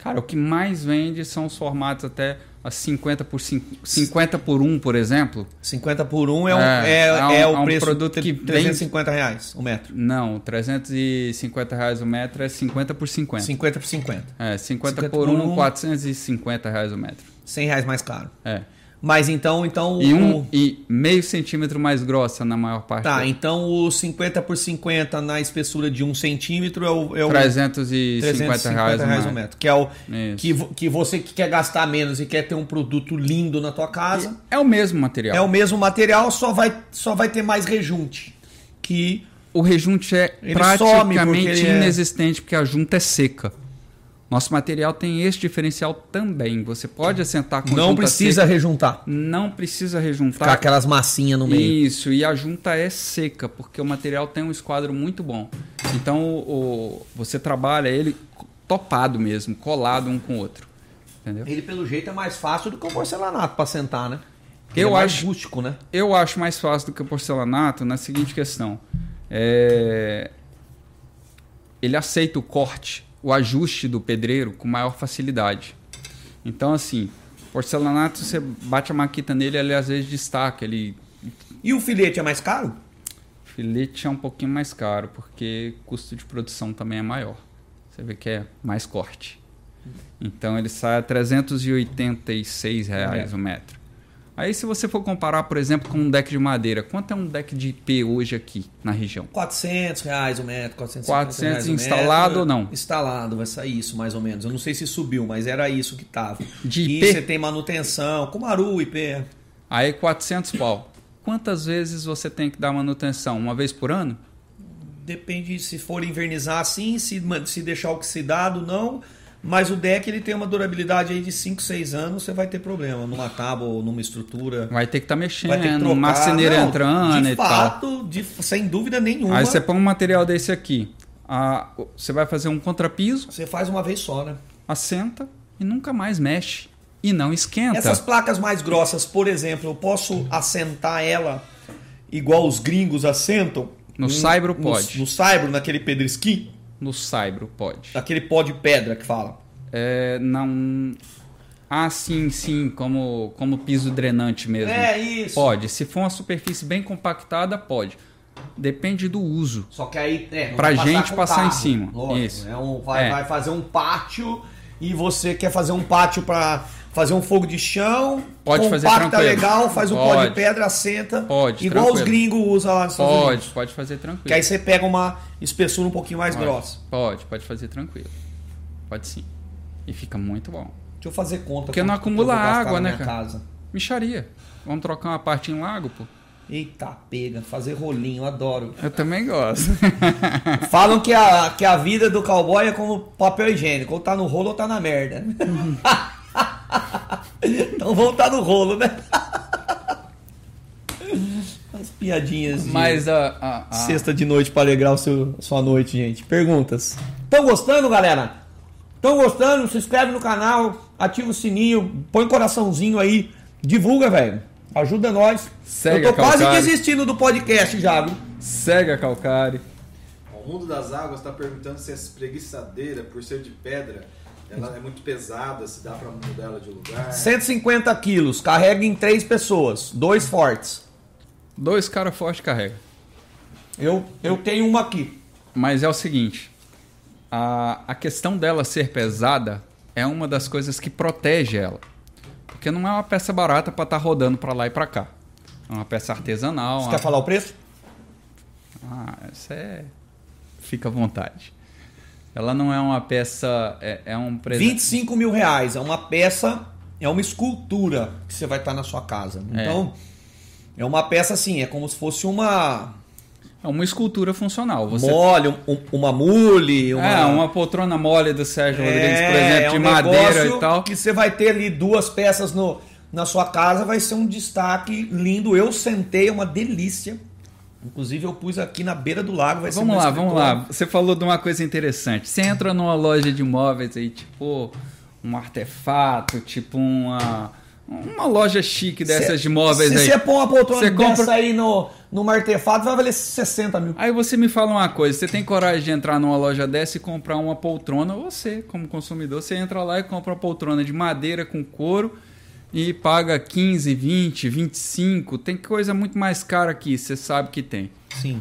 Cara, o que mais vende são os formatos até a 50 por, cin- 50 por 1, por exemplo. 50 por 1 é, um, É, é, é um- é é o um preço produto que de 350 reais o metro. Não, 350 reais o metro é 50 por 50. 50 por 50. É, 50, 50 por por 1, um. 450 reais o metro. 100 reais mais caro. É. Mas então, então E, o- um, e meio centímetro mais grossa na maior parte. Tá, dele. então o 50 por 50 na espessura de 1 centímetro é o, é o 350, 350 reais, reais o o metro. Que é o Isso. que, que você que quer gastar menos e quer ter um produto lindo na tua casa. É o mesmo material. É o mesmo material, só vai, só vai ter mais rejunte. Que O rejunte é Ele porque praticamente ele é- inexistente porque a junta é seca. Nosso material tem esse diferencial também. Você pode assentar com não precisa seca, rejuntar. não precisa rejuntar. Ficar aquelas massinhas no meio. Isso, e a junta é seca, porque o material tem um esquadro muito bom. Então o, o- você trabalha ele topado mesmo, colado um com o outro. Entendeu? Ele, pelo jeito, é mais fácil do que o porcelanato pra sentar, né? Ele Eu é mais acho- rústico, né? Eu acho mais fácil do que o porcelanato na seguinte questão. É, Ele aceita o corte, o ajuste do pedreiro com maior facilidade. Então, assim, porcelanato, você bate a maquita nele, ele às vezes destaca. Ele... E o filete é mais caro? Filete é um pouquinho mais caro, porque custo de produção também é maior. Você vê que é mais corte. Então, ele sai a 386 reais o metro. Aí, se você for comparar, por exemplo, com um deck de madeira, quanto é um deck de IP hoje aqui na região? 400 reais o metro, 450 400 reais instalado ou não? Instalado, vai sair isso mais ou menos. Eu não sei se subiu, mas era isso que tava. De e IP? você tem manutenção, Kumaru, IP. Aí 400 pau. Quantas vezes você tem que dar manutenção? Uma vez por ano? Depende se for invernizar assim, se, se deixar oxidado, não. Mas o deck ele tem uma durabilidade aí de 5, 6 anos, você vai ter problema numa tábua ou numa estrutura. Vai ter que estar Vai ter que mexendo, trocar. marceneiro Não, entrando de e tal. fato, de- sem dúvida nenhuma. Aí você põe um material desse aqui. a- você vai fazer um contrapiso, Você faz uma vez só, né? assenta e nunca mais mexe. E não esquenta. Essas placas mais grossas, por exemplo, eu posso assentar ela igual os gringos assentam? No saibro no- pode. No, saibro, naquele pedrisquim? No Saibro pode. Naquele pó de pedra que fala. É, não. Ah, sim, sim, como, como piso drenante mesmo. É isso. Pode. Se for uma superfície bem compactada, pode. Depende do uso. Só que aí, é, Pra passar gente passar em carro, cima. lógico. Isso. É um, vai, É. vai fazer um pátio e você quer fazer um pátio pra fazer um fogo de chão. Pode fazer tranquilo. legal, faz um pó de Pode. pedra, assenta. Pode, Igual os tranquilo. gringos usam lá nos Estados Pode, Unidos. pode fazer tranquilo. Que aí você pega uma espessura um pouquinho mais pode, grossa. Pode, pode fazer tranquilo. Pode sim. E fica muito bom. Deixa eu fazer conta. Porque não acumula água, né, cara? Casa. Micharia. Vamos trocar uma parte em lago, pô? Eita, pega. Fazer rolinho, eu adoro. Eu também gosto. Falam que a, que a vida do cowboy é como papel higiênico. Ou tá no rolo ou tá na merda. então vamos tá no rolo, né? As piadinhas de Mas a. a, a- sexta de noite para alegrar o seu, sua noite, gente. Perguntas. Estão gostando, galera? Estão gostando? Se inscreve no canal, ativa o sininho, põe um coraçãozinho aí, divulga, velho. Ajuda nós. Segue Eu tô a quase desistindo do podcast já, viu? Segue a Calcari. O Mundo das Águas está perguntando se essa espreguiçadeira, por ser de pedra, ela é muito pesada, se dá para mudar ela de lugar. 150 quilos, carrega em três pessoas, dois fortes. Dois caras fortes carrega. Eu, eu tenho uma aqui. Mas é o seguinte: a, a questão dela ser pesada é uma das coisas que protege ela. Porque não é uma peça barata para estar rodando para lá e para cá. É uma peça artesanal. Você uma- quer falar o preço? Ah, isso é. Fica à vontade. Ela não é uma peça. É, é um presente. 25 mil reais. É uma peça, é uma escultura que você vai estar na sua casa. Então, é, uma peça assim, é como se fosse uma É uma escultura funcional. Você mole, um- um- uma mule, uma... É, uma poltrona mole do Sérgio Rodrigues, por É, exemplo, é de um madeira negócio e tal. Que você vai ter ali duas peças no, na sua casa, vai ser um destaque lindo. Eu sentei, é uma delícia. Inclusive, eu pus aqui na beira do lago. Vai ser Vamos lá, vamos lá. Você falou de uma coisa interessante. Você entra numa loja de móveis aí, tipo um artefato, tipo uma uma loja chique dessas de móveis se aí. você pôr uma poltrona compra- aí no, num artefato, vai valer 60 mil. Aí você me fala uma coisa, você tem coragem de entrar numa loja dessa e comprar uma poltrona, você, como consumidor, você entra lá e compra uma poltrona de madeira com couro e paga 15, 20, 25, tem coisa muito mais cara aqui, você sabe que tem. Sim.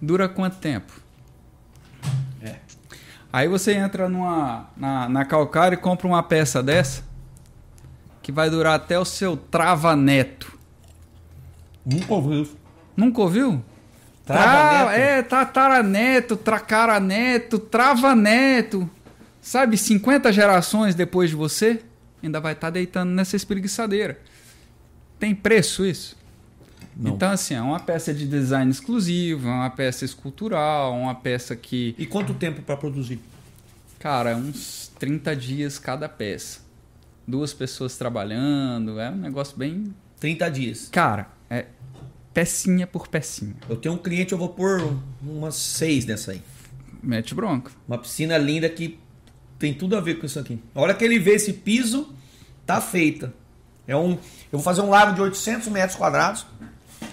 Dura quanto tempo? É. Aí você entra numa, na, na calcário e compra uma peça dessa que vai durar até o seu trava-neto. Nunca ouvi isso. Nunca ouviu? Trava-neto? Tra- É, tataraneto, tracaraneto, trava-neto. Sabe, 50 gerações depois de você, ainda vai estar deitando nessa espreguiçadeira. Tem preço isso? Não. Então, assim, é uma peça de design exclusivo, é uma peça escultural, uma peça que, E quanto tempo para produzir? cara, é uns 30 dias cada peça. Duas pessoas trabalhando, é um negócio bem. 30 dias. Cara, é pecinha por pecinha. Eu tenho um cliente, eu vou pôr umas seis dessa aí. Mete bronca. Uma piscina linda que tem tudo a ver com isso aqui. A hora que ele vê esse piso, tá feita. É um, eu vou fazer um lago de 800 metros quadrados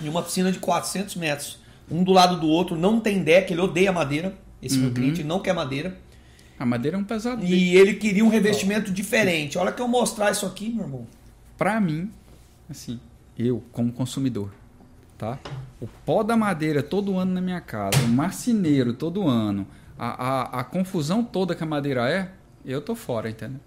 e uma piscina de 400 metros. Um do lado do outro, não tem deck, ele odeia madeira. Esse meu cliente não quer madeira. A madeira é um pesado. E ele queria um revestimento diferente. A hora que eu mostrar isso aqui, meu irmão. Pra mim, assim, eu como consumidor, tá? O pó da madeira todo ano na minha casa, o marceneiro todo ano, a, a, a confusão toda que a madeira é, eu tô fora, entendeu?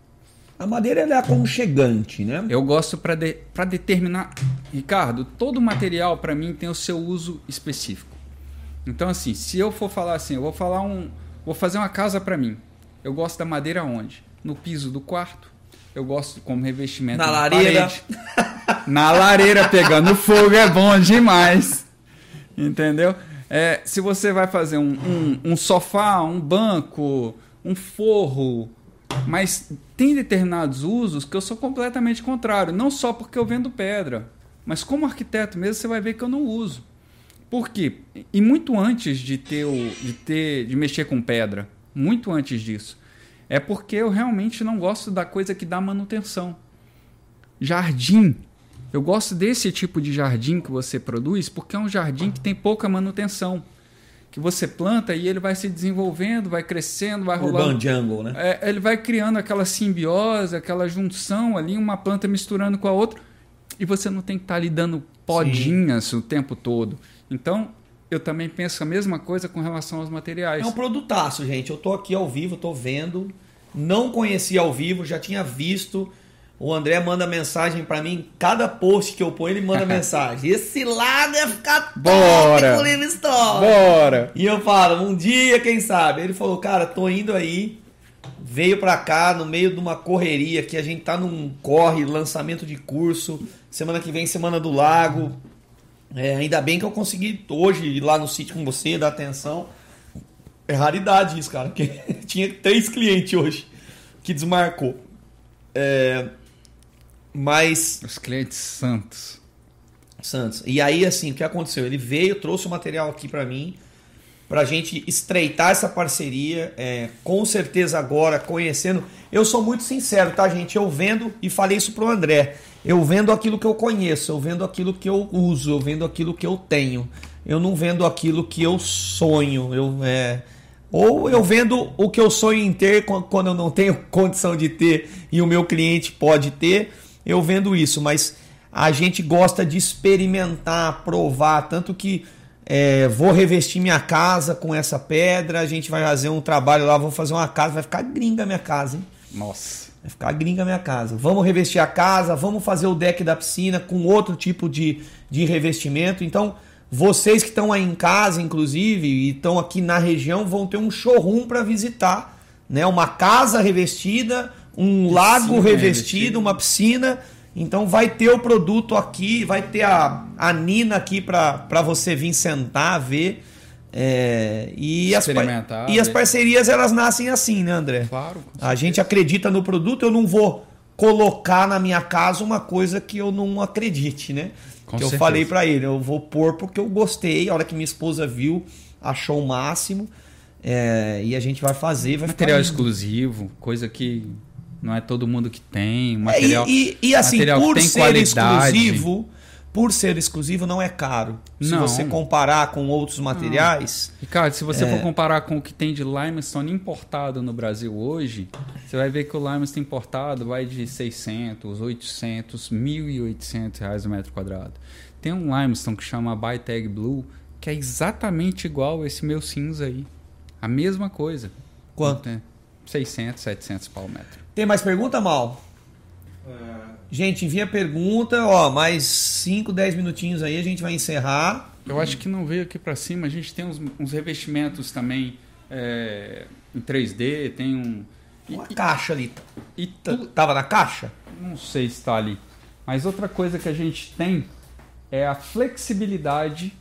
A madeira ela é aconchegante, né? Eu gosto pra de, pra determinar. Ricardo, todo material pra mim tem o seu uso específico. Então, assim, se eu for falar assim, eu vou falar um. Vou fazer uma casa pra mim. Eu gosto da madeira onde? No piso do quarto. Eu gosto como revestimento Na lareira. parede. Na lareira pegando fogo é bom demais. Entendeu? É, se você vai fazer um, um, um sofá, um banco, um forro, Mas tem determinados usos que eu sou completamente contrário. Não só porque eu vendo pedra, mas como arquiteto mesmo você vai ver que eu não uso. Por quê? E muito antes de ter, o, de ter de mexer com pedra, muito antes disso, é porque eu realmente não gosto da coisa que dá manutenção. Jardim. Eu gosto desse tipo de jardim que você produz porque é um jardim que tem pouca manutenção. Que você planta e ele vai se desenvolvendo, vai crescendo, vai rolando. Urban Jungle, né? É, ele vai criando aquela simbiose, aquela junção ali, uma planta misturando com a outra, e você não tem que estar ali dando podinhas o tempo todo. Então, eu também penso a mesma coisa com relação aos materiais. É um produtaço, gente. Eu tô aqui ao vivo, tô vendo. Não conhecia ao vivo, já tinha visto. O André manda mensagem pra mim. Cada post que eu ponho, ele manda mensagem. Esse lado ia ficar top Bora! com Live Store. Bora! E eu falo, um dia, quem sabe? Ele falou, cara, tô indo aí. Veio pra cá no meio de uma correria que a gente tá num corre, lançamento de curso. Semana que vem, Semana do Lago. É, ainda bem que eu consegui hoje ir lá no sítio com você, dar atenção. É raridade isso, cara. Porque tinha três clientes hoje que desmarcou. É, mas Os clientes santos. Santos. E aí, assim, o que aconteceu? Ele veio, trouxe o material aqui pra mim, pra gente estreitar essa parceria. é, com certeza agora, conhecendo. Eu sou muito sincero, tá, gente? Eu vendo, e falei isso pro André. Eu vendo aquilo que eu conheço, eu vendo aquilo que eu uso, eu vendo aquilo que eu tenho. Eu não vendo aquilo que eu sonho. Eu, é, ou eu vendo o que eu sonho em ter quan- quando eu não tenho condição de ter e o meu cliente pode ter, eu vendo isso. Mas a gente gosta de experimentar, provar, tanto que é, vou revestir minha casa com essa pedra, a gente vai fazer um trabalho lá, vou fazer uma casa, vai ficar gringa a minha casa, hein? Nossa. Vai ficar gringa a minha casa. Vamos revestir a casa, vamos fazer o deck da piscina com outro tipo de, de revestimento. Então, vocês que estão aí em casa, inclusive, e estão aqui na região, vão ter um showroom para visitar. Né? Uma casa revestida, um lago revestido, uma piscina. Então vai ter o produto aqui, vai ter a, a Nina aqui para você vir sentar, ver. É, e, as, e as parcerias elas nascem assim, né, André? Claro. A gente acredita no produto, eu não vou colocar na minha casa uma coisa que eu não acredite, né? Com que eu certeza. falei pra ele, eu vou pôr porque eu gostei, a hora que minha esposa viu, achou o máximo. é, e a gente vai fazer, vai Material exclusivo, coisa que não é todo mundo que tem. É, Material, e, e, e assim, por tem ser qualidade. exclusivo, por ser exclusivo não é caro. Se Não. você comparar com outros materiais, Ricardo, se você É. for comparar com o que tem de limestone importado no Brasil hoje, você vai ver que o limestone importado vai de 600, 800, 1.800 reais o metro quadrado. Tem um limestone que chama Bytag Blue, que é exatamente igual esse meu cinza aí. A mesma coisa. quanto? É, 600, 700 pau o metro. Tem mais pergunta, Mal? É, Gente, envia pergunta, ó, mais 5, 10 minutinhos aí a gente vai encerrar. Eu acho que não veio aqui pra cima. A gente tem uns, uns revestimentos também é, em 3D, tem um... E, Uma caixa ali. e T- tu- Tava na caixa? Não sei se está ali. Mas outra coisa que a gente tem é a flexibilidade.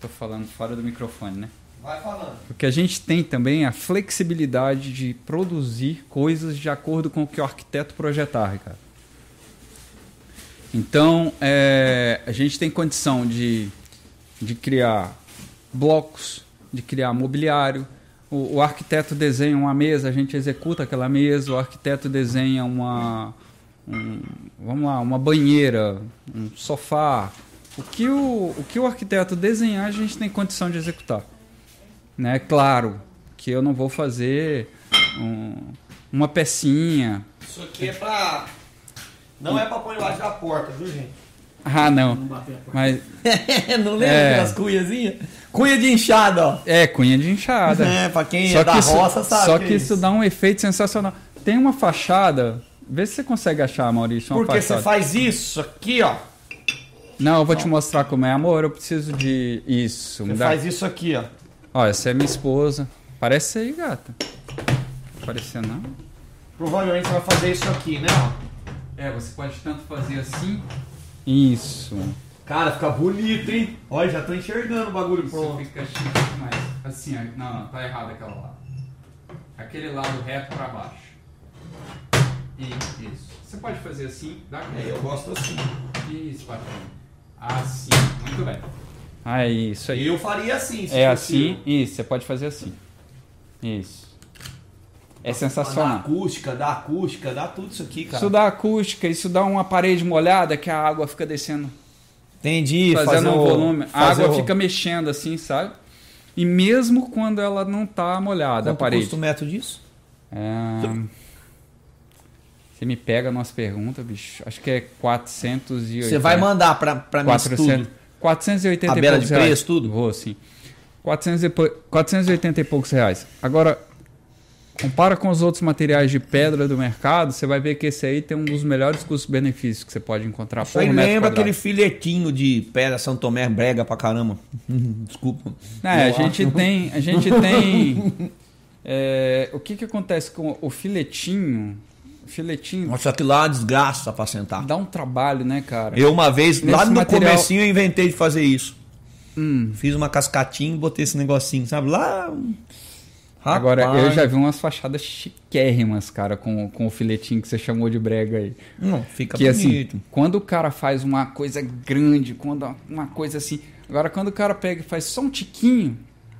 Tô falando fora do microfone, né? Vai falando. O que a gente tem também é a flexibilidade de produzir coisas de acordo com o que o arquiteto projetar, Ricardo. Então, é, a gente tem condição de, de criar blocos, de criar mobiliário. O, o arquiteto desenha uma mesa, a gente executa aquela mesa. O arquiteto desenha uma, um- vamos lá, uma banheira, um sofá. O que o, o que o arquiteto desenhar, a gente tem condição de executar né? Claro que eu não vou fazer um- uma pecinha. Isso aqui é pra. Não é pra pôr embaixo da porta, viu, gente? Ah, não. Não bater a porta. Mas não lembra É. aquelas cunhazinhas? Cunha de enxada, ó. é cunha de enxada. É, pra quem só é da isso, roça sabe. só que que é isso dá um efeito sensacional. Tem uma fachada. Vê se você consegue achar, Maurício, uma Porque fachada. você faz isso aqui, ó. Não, eu vou te mostrar como é, amor. Eu preciso de isso. Você Me dá... faz isso aqui, ó. Ó, essa é minha esposa. Parece aí, gata. Parecer não? Provavelmente você vai fazer isso aqui, né? ó? É, você pode tanto fazer assim. Isso. Cara, fica bonito, hein? Olha, já tô enxergando o bagulho Isso pronto. fica chique demais. Assim, ó. Não, não, tá errado aquela lá. aquele lado reto para baixo. E isso. Você pode fazer assim, dá É, eu gosto assim. Isso, patrão. Assim, muito bem. Ah, isso aí. Eu faria assim. se É possível. assim, isso, você pode fazer assim. Isso. É Dá sensacional. acústica, dá acústica, dá tudo isso aqui, cara. Isso dá acústica, isso dá uma parede molhada que a água fica descendo, Entendi. fazendo um o- volume. A água o- fica mexendo assim, sabe? E mesmo quando ela não tá molhada, a Quanto parede. custa o metro disso? É... Você me pega nas perguntas, bicho. Acho que é 480. Você vai mandar pra, pra mim isso 400, tudo. 480 Tabela e poucos de preço, reais. tudo? Vou, sim. 400 e pou- 480 e poucos reais. Agora, compara com os outros materiais de pedra do mercado, você vai ver que esse aí tem um dos melhores custos-benefícios que você pode encontrar por aí metro lembra aquele filetinho de pedra São Tomé brega pra caramba. Desculpa. É, a gente acho. tem, a gente tem é, o que que acontece com o filetinho? Filetinho Nossa, aquilo lá é desgraça pra sentar. dá um trabalho, né, cara? Eu uma vez, lá Nesse no material- comecinho, eu inventei de fazer isso. Hum. Fiz uma cascatinha e botei esse negocinho, sabe? Lá. Agora, eu Rapaz. já vi umas fachadas chiquérrimas, cara, com, com o filetinho que você chamou de brega aí. Não, fica que assim, bonito. quando o cara faz uma coisa grande, quando uma coisa assim. Agora, quando o cara pega e faz só um tiquinho,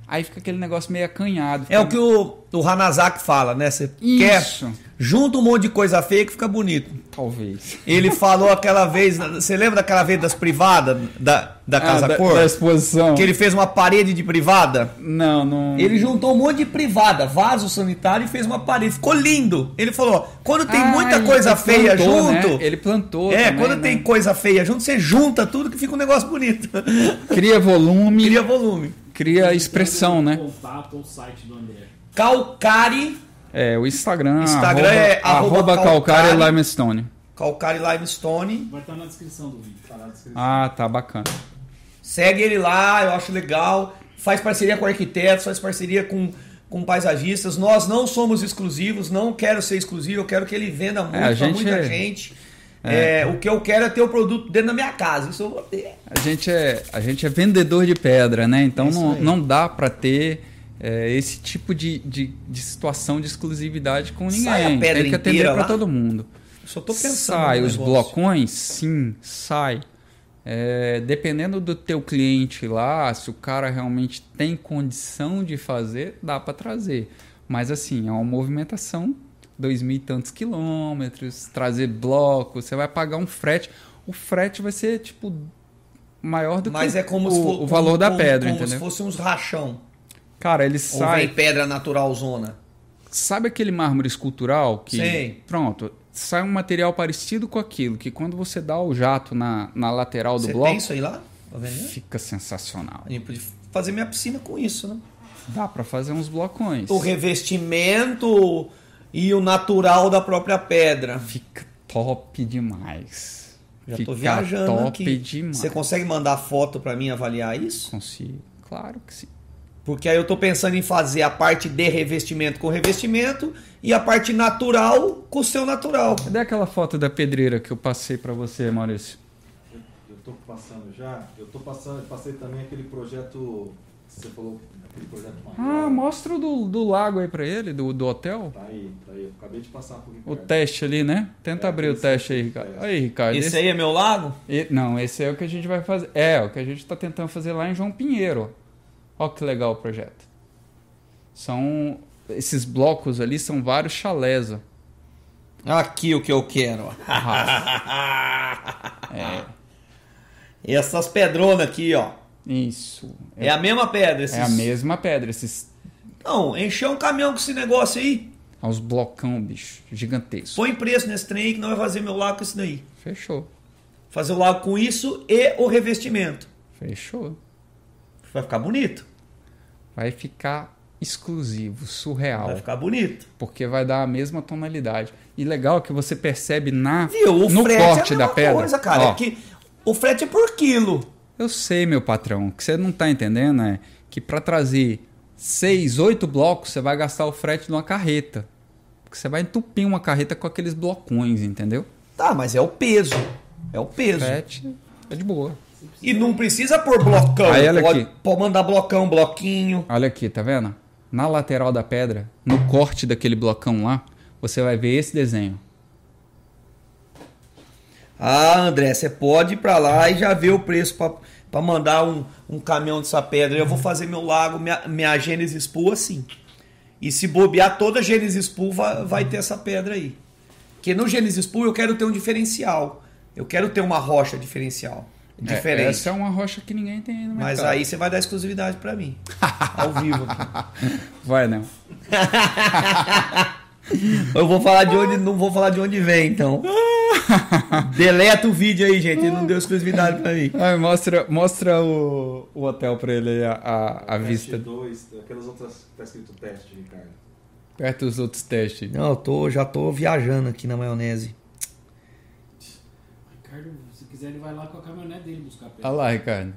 aí fica aquele negócio meio acanhado. É o que o, o Hanazaki fala, né? Você quer. Isso. Junta um monte de coisa feia que fica bonito. Talvez. Ele falou aquela vez. Você lembra daquela vez das privadas? Da, da Casa Ah, da, Cor? da exposição. Que ele fez uma parede de privada? Não, não. Ele juntou um monte de privada, vaso sanitário e fez uma parede. Ficou lindo. Ele falou: quando tem Ah, muita coisa feia plantou, né? junto. Ele plantou. É, também, quando né? tem coisa feia junto, você junta tudo que fica um negócio bonito. Cria volume, Cria cria, expressão, né? Contato ou site do André. Calcari, É, o Instagram. Instagram arroba, é arroba arroba calcário calcário. limestone. Calcari Limestone. Vai estar na descrição do vídeo. Tá na descrição. Ah, tá bacana. Segue ele lá, eu acho legal. Faz parceria com arquitetos, faz parceria com, com paisagistas. Nós não somos exclusivos, não quero ser exclusivo, eu quero que ele venda muito a pra gente muita é- gente. É, o que eu quero é ter o produto dentro da minha casa. Isso eu vou ter. A gente é, a gente é vendedor de pedra, né? Então Isso não, aí. não dá pra ter é, esse tipo de, de, de situação de exclusividade com ninguém. Sai a pedra Tem que atender lá? todo mundo. Eu só tô pensando. sai os blocões, sim, sai. É, dependendo do teu cliente lá, se o cara realmente tem condição de fazer, dá pra trazer. Mas assim, é uma movimentação, dois mil e tantos quilômetros, trazer bloco, você vai pagar um frete. O frete vai ser tipo maior do Mas que é como o, fosse o valor da como, pedra, como entendeu? se fosse uns rachão. Cara, ele Ou sai. vem pedra natural zona. Sabe aquele mármore escultural que. Sei. Pronto. Sai um material parecido com aquilo, que quando você dá o jato na, na lateral do Você bloco, tem isso aí lá? Tá fica sensacional. Gente podia fazer minha piscina com isso, né? Dá pra fazer uns blocões. O revestimento e o natural da própria pedra. Fica top demais. Já fica tô viajando top aqui. demais. Você consegue mandar foto pra mim avaliar isso? Consigo. Claro que sim. Porque aí eu tô pensando em fazer a parte de revestimento com revestimento e a parte natural com o seu natural. Cadê aquela foto da pedreira que eu passei pra você, Maurício? Eu, eu tô passando já. Eu tô passando, passei também aquele projeto. Você falou, aquele projeto maior. Ah, mostra o do, do lago aí pra ele, do, do hotel. Tá aí, tá aí. Eu acabei de passar por O teste ali, né? Tenta É, abrir o esse teste aí, aqui, Ricardo. é. Aí, Ricardo. Esse aí é meu lago? E- não, esse é o que a gente vai fazer. É, o que a gente está tentando fazer lá em João Pinheiro. Olha que legal o projeto. São. Esses blocos ali são vários chalés. ó. Aqui o que eu quero. ó. É, Essas pedronas aqui, ó. Isso. É a mesma pedra. Esses... É a mesma pedra. Esses. Não, encher um caminhão com esse negócio aí. Os blocão, bicho. Gigantesco. Põe preço nesse trem aí que não vai fazer meu lago com isso daí. Fechou. Fazer o lago com isso e o revestimento. Fechou. Vai ficar bonito. Vai ficar exclusivo, surreal. Vai ficar bonito. Porque vai dar a mesma tonalidade. E legal que você percebe na, Viu? O no frete corte é a da mesma pedra. coisa, cara. Ó, É que o frete é por quilo. Eu sei, meu patrão. O que você não tá entendendo é que para trazer seis, oito blocos, você vai gastar o frete de uma carreta. Porque você vai entupir uma carreta com aqueles blocões, entendeu? Tá, mas é o peso. É o peso. Frete é de boa. E não precisa pôr blocão. Aí, olha pode, aqui. pode mandar blocão, bloquinho. Olha aqui, tá vendo? na lateral da pedra, no corte daquele blocão lá, você vai ver esse desenho. Ah, André, você pode ir pra lá e já ver o preço pra, pra mandar um, um caminhão dessa pedra. Eu vou fazer meu lago, minha, minha Gênesis Pool assim. E se bobear, toda Gênesis Pool vai, vai ter essa pedra aí. Porque no Gênesis Pool eu quero ter um diferencial. Eu quero ter uma rocha diferencial. É, Diferente. essa é uma rocha que ninguém tem no Mas mercado. aí você vai dar exclusividade pra mim. Ao vivo aqui. Vai, não. Eu vou falar de onde, não vou falar de onde vem, então. Deleta o vídeo aí, gente. Ele não deu exclusividade pra mim. Ai, mostra mostra o, o hotel pra ele aí, a, a, a vista. dois, aquelas outras tá escrito teste, Ricardo. Perto dos outros testes. Não, eu tô, já tô viajando aqui na maionese. Ricardo, se quiser, ele vai lá com a caminhonete dele buscar pedra. Olha lá, Ricardo.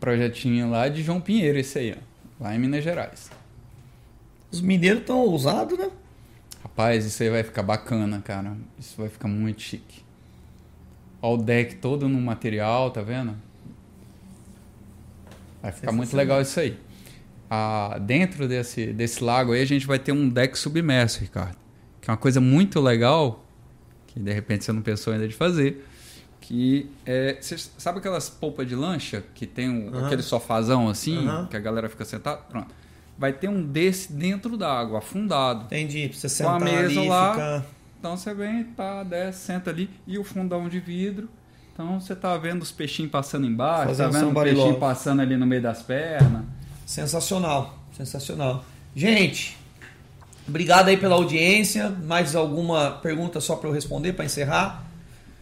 Projetinho lá de João Pinheiro, esse aí, ó. Lá em Minas Gerais. Os mineiros estão ousados, né? Rapaz, isso aí vai ficar bacana, cara. Isso vai ficar muito chique. Ó o deck todo no material, tá vendo? Vai ficar muito legal isso aí. Ah, dentro desse, desse lago aí a gente vai ter um deck submerso, Ricardo. Que é uma coisa muito legal, que de repente você não pensou ainda de fazer. Que é. Você sabe aquelas polpas de lancha que tem um- aquele sofazão assim, que a galera fica sentada? Pronto. Vai ter um desse dentro da água, afundado. Entendi. Pra você Com a sentar mesa ali lá. ficar... Então você vem, tá, desce, senta ali e o fundão de vidro. Então você tá vendo os peixinhos passando embaixo, Fazendo tá vendo o somebody peixinho love. passando ali no meio das pernas. Sensacional. Sensacional. Gente, obrigado aí pela audiência. Mais alguma pergunta só pra eu responder, pra encerrar?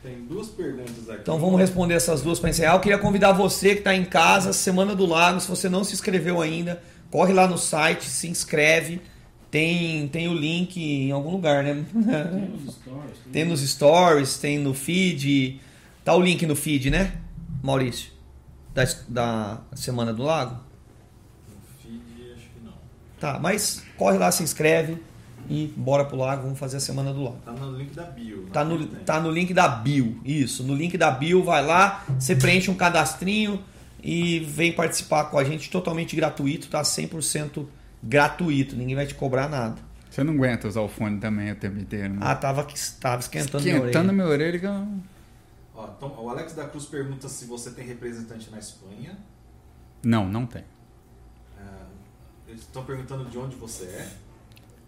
Tem duas perguntas aqui. Então vamos responder essas duas para encerrar. Eu queria convidar você que está em casa, Semana do Lago, se você não se inscreveu ainda, corre lá no site, se inscreve. Tem, tem o link em algum lugar, né? Tem nos stories. tudo. Tem nos stories, tem no feed. Tá o link no feed, né, Maurício? Da, da Semana do Lago? No feed, acho que não. Tá, mas corre lá, se inscreve e bora pro lago, vamos fazer a Semana do Lago. Tá no link da bio. Tá no, tem. tá no link da bio, isso. No link da bio, vai lá, você preenche um cadastrinho e vem participar com a gente totalmente gratuito, tá? 100% gratuito, ninguém vai te cobrar nada. Você não aguenta usar o fone também o tempo inteiro, né? Ah, tava, tava esquentando, minha Esquentando orelha. minha orelha. que eu- Ó, então, o Alex da Cruz pergunta se você tem representante na Espanha. Não, não tem. Ah, eles estão perguntando de onde você é.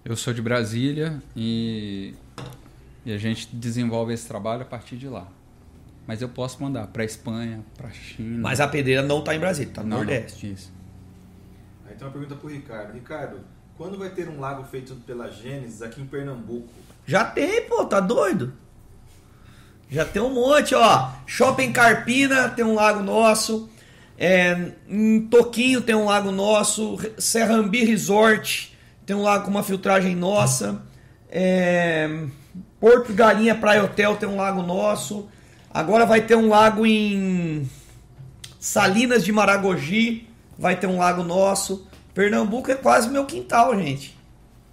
Eu sou de Brasília e, e a gente desenvolve esse trabalho a partir de lá. Mas eu posso mandar para Espanha, para China. Mas a pedreira não tá em Brasília, tá no Não, não, Nordeste. Isso. Aí tem uma pergunta pro Ricardo. Ricardo, quando vai ter um lago feito pela Gênesis aqui em Pernambuco? Já tem, pô, tá doido? Já tem um monte, ó. Shopping Carpina tem um lago nosso. É, em Toquinho tem um lago nosso. Serrambi Resort tem um lago com uma filtragem nossa. É, Porto Galinha Praia Hotel tem um lago nosso. Agora vai ter um lago em Salinas de Maragogi. Vai ter um lago nosso. Pernambuco é quase meu quintal, gente.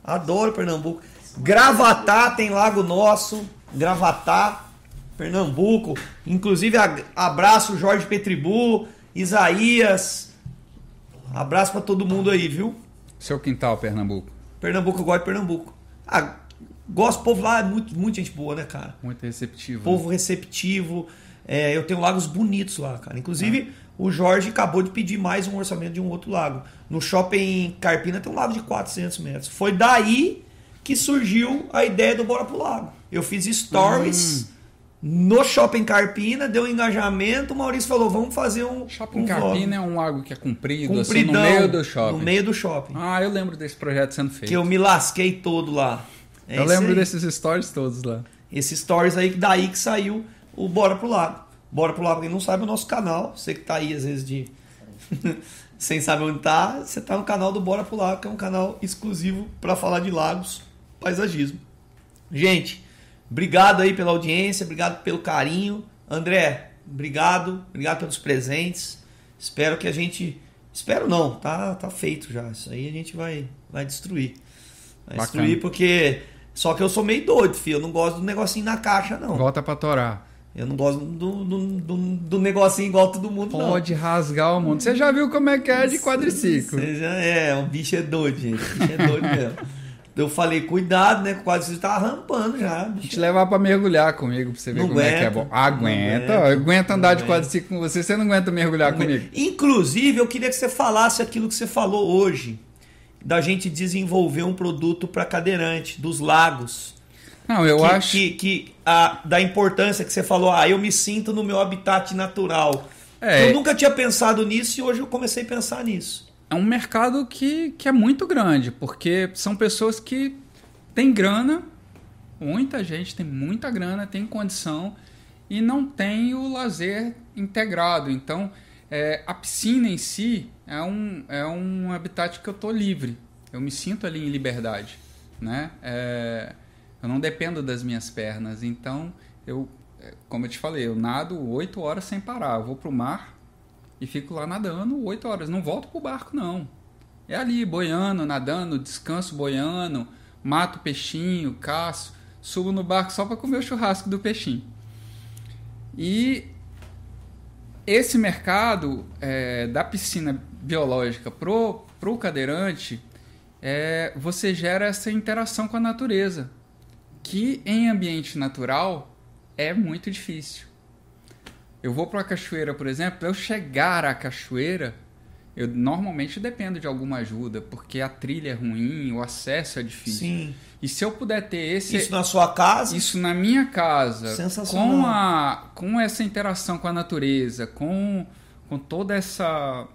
Adoro Pernambuco. Gravatá tem lago nosso. Gravatá, Pernambuco. Inclusive, abraço Jorge Petribu, Isaías. Abraço pra todo mundo aí, viu? Seu quintal, Pernambuco. Pernambuco, eu gosto de Pernambuco. Ah, gosto do povo lá, é muito, muito gente boa, né, cara? Muito receptivo. né? Povo receptivo. É, eu tenho lagos bonitos lá, cara. Inclusive, o Jorge acabou de pedir mais um orçamento de um outro lago. No shopping Carpina tem um lago de 400 metros. Foi daí que surgiu a ideia do Bora pro Lago. Eu fiz stories no shopping Carpina, deu um engajamento. O Maurício falou: vamos fazer um. Shopping um Carpina é um lago que é comprido, assim, compridão, no meio do shopping. No meio do shopping. Ah, eu lembro desse projeto sendo feito. Que eu me lasquei todo lá. É eu lembro aí. desses stories todos lá. Esses stories aí, daí que saiu o Bora Pro Lago. Bora Pro Lago, quem não sabe, é o nosso canal. Você que tá aí, às vezes, de... sem saber onde tá, você tá no canal do Bora Pro Lago, que é um canal exclusivo para falar de lagos, paisagismo. Gente, obrigado aí pela audiência, obrigado pelo carinho. André, obrigado, obrigado pelos presentes. Espero que a gente... Espero não, tá, tá feito já. Isso aí a gente vai, vai destruir. Vai Bacana. destruir porque... Só que eu sou meio doido, filho. Eu não gosto do negocinho na caixa, não. Volta pra Torá. Eu não gosto do, do, do, do negocinho igual todo mundo, não. Pode rasgar o mundo. Você já viu como é que é de quadriciclo? Você já é, o bicho é doido, gente. O bicho é doido mesmo. Eu falei, cuidado, né? O quadriciclo tá rampando já. Vou Bicho. te levar pra mergulhar comigo pra você ver Não como é que é aguenta. bom. Aguenta, Não aguenta. aguenta andar de Não quadriciclo com você, você não aguenta mergulhar comigo. Inclusive, eu queria que você falasse aquilo que você falou hoje, da gente desenvolver um produto para cadeirante, dos lagos. Não, eu que, acho. que, que a, da importância que você falou, ah, eu me sinto no meu habitat natural. É. Eu nunca tinha pensado nisso e hoje eu comecei a pensar nisso. é um mercado que, que é muito grande, porque são pessoas que têm grana, muita gente tem muita grana, tem condição e não tem o lazer integrado. Então, é, a piscina em si é um, é um habitat que eu tô livre. Eu me sinto ali em liberdade, né? É, eu não dependo das minhas pernas, então eu, é, como eu te falei, eu nado oito horas sem parar. Eu vou pro mar, e fico lá nadando oito horas. Não volto pro barco, não. É ali, boiando, nadando, descanso boiando, mato peixinho, caço, subo no barco só para comer o churrasco do peixinho. E esse mercado é, da piscina biológica pro, pro cadeirante, é, você gera essa interação com a natureza, que em ambiente natural é muito difícil. Eu vou para a cachoeira, por exemplo, eu chegar à cachoeira, eu normalmente dependo de alguma ajuda, porque a trilha é ruim, o acesso é difícil. Sim. E se eu puder ter esse Isso na sua casa? isso na minha casa, Sensacional. com a com essa interação com a natureza, com com toda essa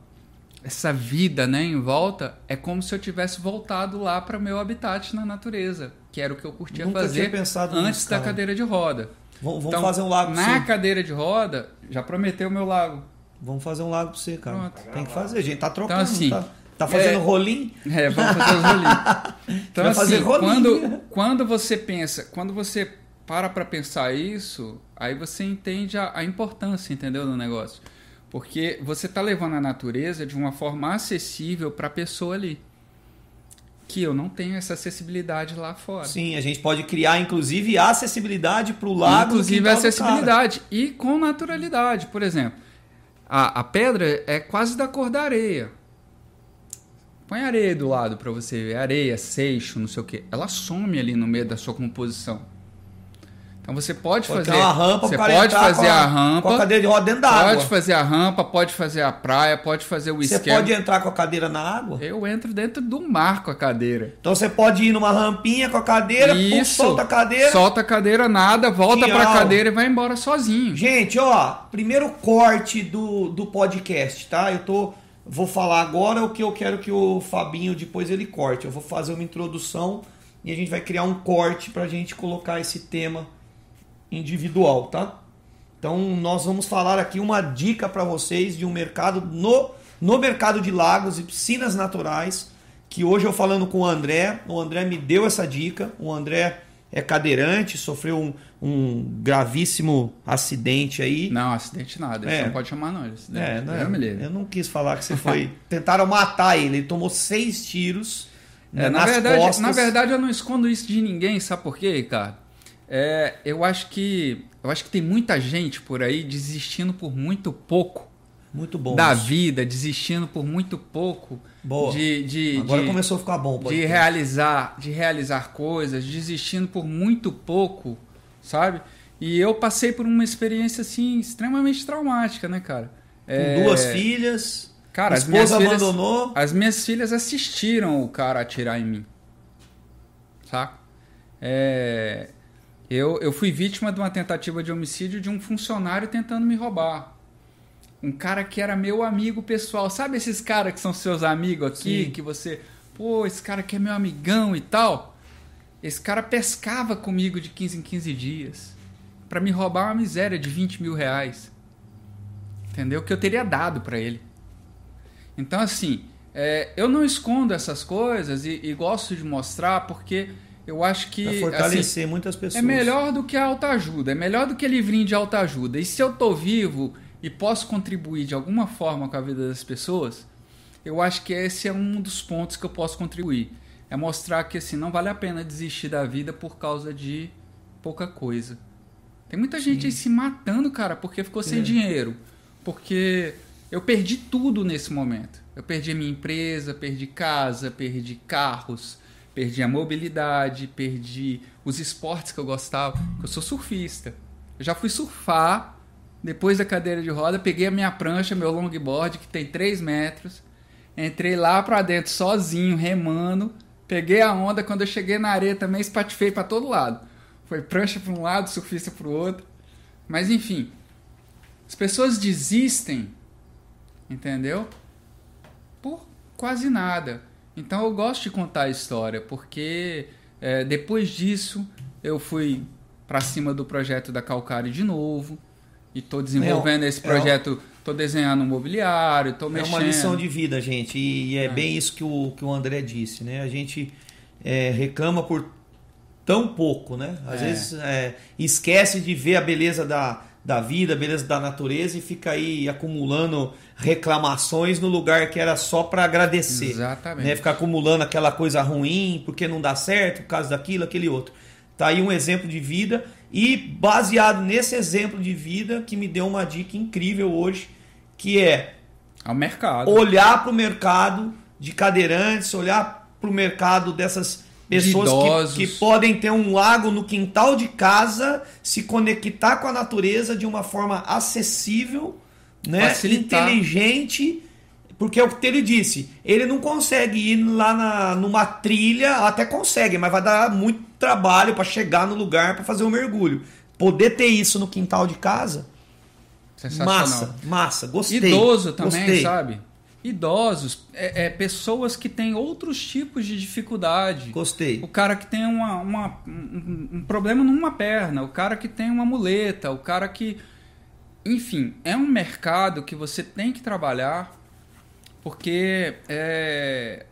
essa vida, né, em volta, é como se eu tivesse voltado lá para meu habitat na natureza, que era o que eu curtia Nunca fazer antes nisso, da cadeira de roda. Vamos, Então, fazer um lago Na você. cadeira de roda, já prometeu o meu lago. Vamos fazer um lago pra você, cara. Pronto. Tem que fazer, gente. Tá trocando, Então, assim, tá, tá fazendo é- rolinho? É, vamos fazer os rolinhos. Então, Vai assim, fazer rolinho. quando, quando você pensa, quando você para pra pensar isso, aí você entende a, a importância, entendeu, do negócio. Porque você tá levando a natureza de uma forma acessível pra pessoa ali. Que eu não tenho essa acessibilidade lá fora. Sim, a gente pode criar, inclusive, acessibilidade pro lago. no Inclusive acessibilidade e com naturalidade. Por exemplo, a, a pedra é quase da cor da areia. Põe areia do lado para você ver, areia, seixo, não sei o que. Ela some ali no meio da sua composição. Então você pode, Pode fazer, uma rampa você pode fazer com a rampa, Com a cadeira de roda dentro da água. pode fazer a rampa, pode fazer a praia, pode fazer o Você esquema. pode entrar com a cadeira na água? Eu entro dentro do mar com a cadeira. Então você pode ir numa rampinha com a cadeira, pum, Isso. solta a cadeira. Solta a cadeira, nada, volta pra aula. cadeira e vai embora sozinho. Gente, ó, primeiro corte do, do podcast, tá? Eu tô. Vou falar agora o que eu quero que o Fabinho depois ele corte. Eu vou fazer uma introdução e a gente vai criar um corte pra gente colocar esse tema individual, tá? Então nós vamos falar aqui uma dica para vocês de um mercado no, no mercado de lagos e piscinas naturais. Que hoje eu falando com o André, o André me deu essa dica. O André é cadeirante, sofreu um, um gravíssimo acidente aí. Não, acidente nada. É. não pode chamar, não. de Acidente. É, né? Deus me livre. Eu não quis falar que você foi. Tentaram matar ele. Ele tomou seis tiros. né, É, na, nas verdade, costas. na verdade, eu não escondo isso de ninguém, sabe por quê, Ricardo? É, eu acho que eu acho que tem muita gente por aí desistindo por muito pouco Muito bom. da isso. vida, desistindo por muito pouco Boa. de, de, Agora de, começou a ficar bom. de podcast. realizar, de realizar coisas, desistindo por muito pouco, sabe? E eu passei por uma experiência assim extremamente traumática, né, cara? Com É, duas filhas. Cara, a as minhas filhas, abandonou. as minhas filhas assistiram o cara atirar em mim. Saca? É, eu, eu fui vítima de uma tentativa de homicídio de um funcionário tentando me roubar. Um cara que era meu amigo pessoal. Sabe esses caras que são seus amigos aqui? Sim. Que você. Pô, esse cara aqui é meu amigão e tal. Esse cara pescava comigo de 15 em 15 dias. Pra me roubar uma miséria de 20 mil reais. Entendeu? Que eu teria dado pra ele. Então, assim, é, eu não escondo essas coisas e, e gosto de mostrar porque eu acho que. Pra assim, fortalecer muitas pessoas. é melhor do que a autoajuda, é melhor do que livrinho de autoajuda. E se eu tô vivo e posso contribuir de alguma forma com a vida das pessoas, eu acho que esse é um dos pontos que eu posso contribuir. É mostrar que assim, não vale a pena desistir da vida por causa de pouca coisa. Tem muita gente aí se matando, cara, porque ficou sem É. dinheiro. Porque eu perdi tudo nesse momento. Eu perdi a minha empresa, perdi casa, perdi carros, perdi a mobilidade, perdi os esportes que eu gostava. Eu sou surfista. Eu já fui surfar depois da cadeira de roda, peguei a minha prancha, meu longboard, que tem 3 metros, entrei lá pra dentro sozinho, remando, peguei a onda, quando eu cheguei na areia também espatifei pra todo lado. Foi prancha pra um lado, surfista pro outro. Mas enfim, as pessoas desistem, entendeu? Por quase nada. Então eu gosto de contar a história, porque é, depois disso eu fui pra cima do projeto da Calcário de novo. E tô desenvolvendo É, esse é projeto, tô desenhando um mobiliário, tô É mexendo. uma lição de vida, gente. E é, bem isso que o, que o André disse, né? A gente é, reclama por tão pouco, né? Às É. vezes é, esquece de ver a beleza da, da vida, beleza da natureza e fica aí acumulando reclamações no lugar que era só para agradecer. Exatamente. Né? Ficar acumulando aquela coisa ruim, porque não dá certo, por causa daquilo, aquele outro. Tá aí um exemplo de vida e baseado nesse exemplo de vida que me deu uma dica incrível hoje, que é Ao mercado. olhar para o mercado de cadeirantes, olhar para o mercado dessas pessoas que, que podem ter um lago no quintal de casa, se conectar com a natureza de uma forma acessível, né? Facilitar. inteligente. Porque é o que ele disse, ele não consegue ir lá na, numa trilha, até consegue, mas vai dar muito trabalho para chegar no lugar para fazer o mergulho. Poder ter isso no quintal de casa, massa, massa, gostei. Idoso também, gostei. sabe? Idosos, é, é, pessoas que têm outros tipos de dificuldade. Gostei. O cara que tem uma, uma- um, um problema numa perna, o cara que tem uma muleta, o cara que. Enfim, é um mercado que você tem que trabalhar porque é,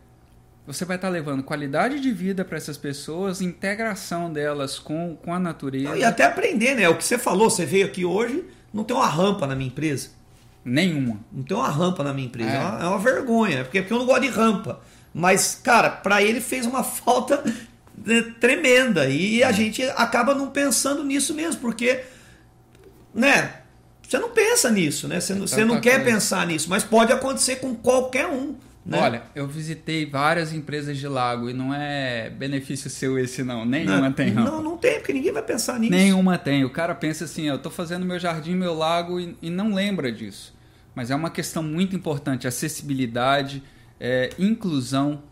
você vai estar levando qualidade de vida para essas pessoas, integração delas com, com a natureza. Não, e até aprender, né? O que você falou, você veio aqui hoje, não tem uma rampa na minha empresa. Nenhuma. Não tem uma rampa na minha empresa. É, É. uma, é uma vergonha, porque, porque eu não gosto de rampa. Mas, cara, pra ele fez uma falta né, tremenda. E a gente acaba não pensando nisso mesmo, porque, né? Você não pensa nisso, né? Você, não- você não quer coisa. pensar nisso, mas pode acontecer com qualquer um. Né? Olha, eu visitei várias empresas de lago e não é benefício seu esse não. Nenhuma não, tem rampa. não, não tem, porque ninguém vai pensar nisso. Nenhuma tem. O cara pensa assim, eu tô fazendo meu jardim, meu lago e, e não lembra disso. Mas é uma questão muito importante, acessibilidade, é, inclusão,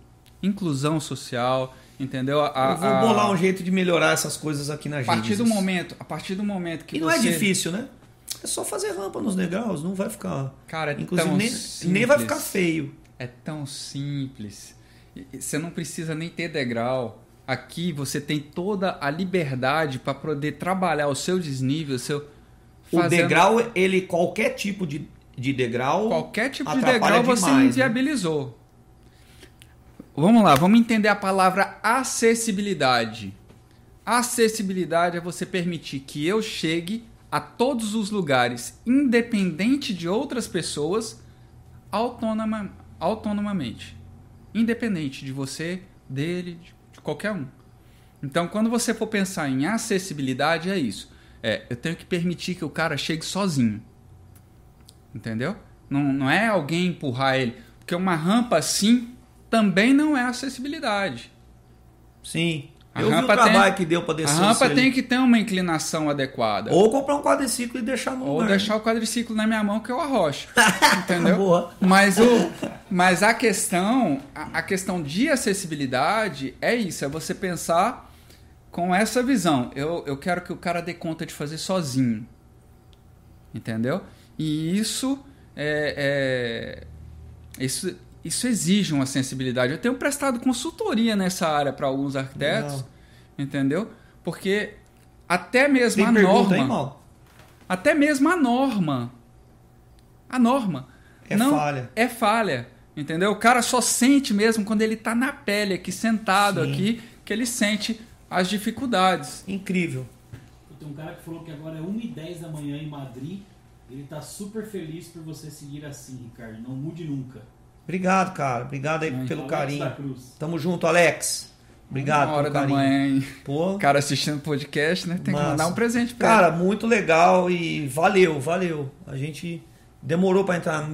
inclusão social, entendeu? A, Eu vou a- bolar um jeito de melhorar essas coisas aqui na a partir do Gênesis. momento, a partir do momento que E não você é difícil, né? É só fazer rampa nos degraus, não vai ficar. Cara, é Inclusive, tão nem, nem vai ficar feio. É tão simples. Você não precisa nem ter degrau. Aqui você tem toda a liberdade para poder trabalhar o seu desnível, o seu O fazendo degrau, ele, qualquer tipo de, de degrau. qualquer tipo de degrau você demais, né? inviabilizou. Vamos lá, vamos entender a palavra acessibilidade. Acessibilidade é você permitir que eu chegue a todos os lugares, independente de outras pessoas, autonoma, autonomamente. Independente de você, dele, de, qualquer um. Então, quando você for pensar em acessibilidade, é isso. É, eu tenho que permitir que o cara chegue sozinho. Entendeu? Não, não é alguém empurrar ele. Porque uma rampa assim também não é acessibilidade. Sim. A eu vi o rampa trabalho tem- que deu pra A descer rampa o tem que ter uma inclinação adequada. Ou comprar um quadriciclo e deixar no Ou lugar. deixar o quadriciclo na minha mão que eu arrocho. Entendeu? Boa. Mas, o, mas a questão, a, a questão de acessibilidade é isso, é você pensar com essa visão. Eu, eu quero que o cara dê conta de fazer sozinho. Entendeu? E isso é, é- isso, isso exige uma sensibilidade. Eu tenho prestado consultoria nessa área para alguns arquitetos, Legal. entendeu? Porque até mesmo Tem a pergunta norma, aí, mal? até mesmo a norma, a norma É não falha. é falha, entendeu? O cara só sente mesmo quando ele tá na pele aqui sentado Sim. aqui que ele sente as dificuldades. Incrível. Tem um cara que falou que agora é 1h10 da manhã em Madrid. Ele tá super feliz por você seguir assim, Ricardo. Não mude nunca. Obrigado, cara. Obrigado aí Ai. pelo Alex carinho. Tamo junto, Alex. Obrigado Uma hora pelo da carinho. manhã, hein? Pô, cara assistindo podcast, né? Tem Massa. que mandar um presente pra Cara, muito legal e valeu, valeu. A gente demorou para entrar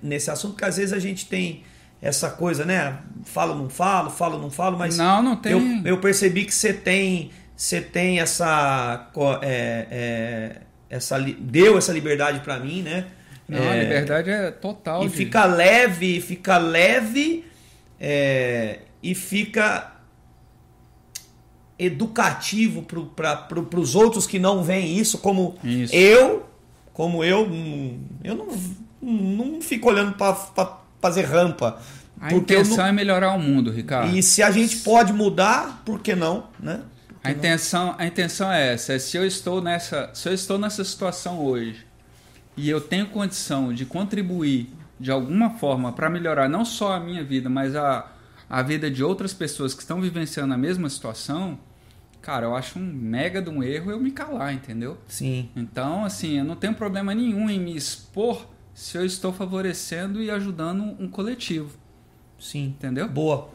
nesse assunto, porque às vezes a gente tem essa coisa, né? Falo, não falo, falo, não falo, mas Não, não tem. eu, eu percebi que você tem, você tem essa, é, é, essa deu essa liberdade para mim, né? Não, a É, liberdade é total. e fica leve, fica leve é, e fica educativo para pro, os outros que não veem isso, como Isso. eu, como eu, hum, eu não, não fico olhando para fazer rampa. A porque intenção não- é melhorar o mundo, Ricardo. E se a gente pode mudar, por que não, né? A intenção, a intenção é essa. é Se eu estou nessa, se eu estou nessa situação hoje e eu tenho condição de contribuir de alguma forma para melhorar não só a minha vida, mas a, a vida de outras pessoas que estão vivenciando a mesma situação, cara, eu acho um mega de um erro eu me calar, entendeu? Sim. Então, assim, eu não tenho problema nenhum em me expor se eu estou favorecendo e ajudando um coletivo, Sim. entendeu? Boa.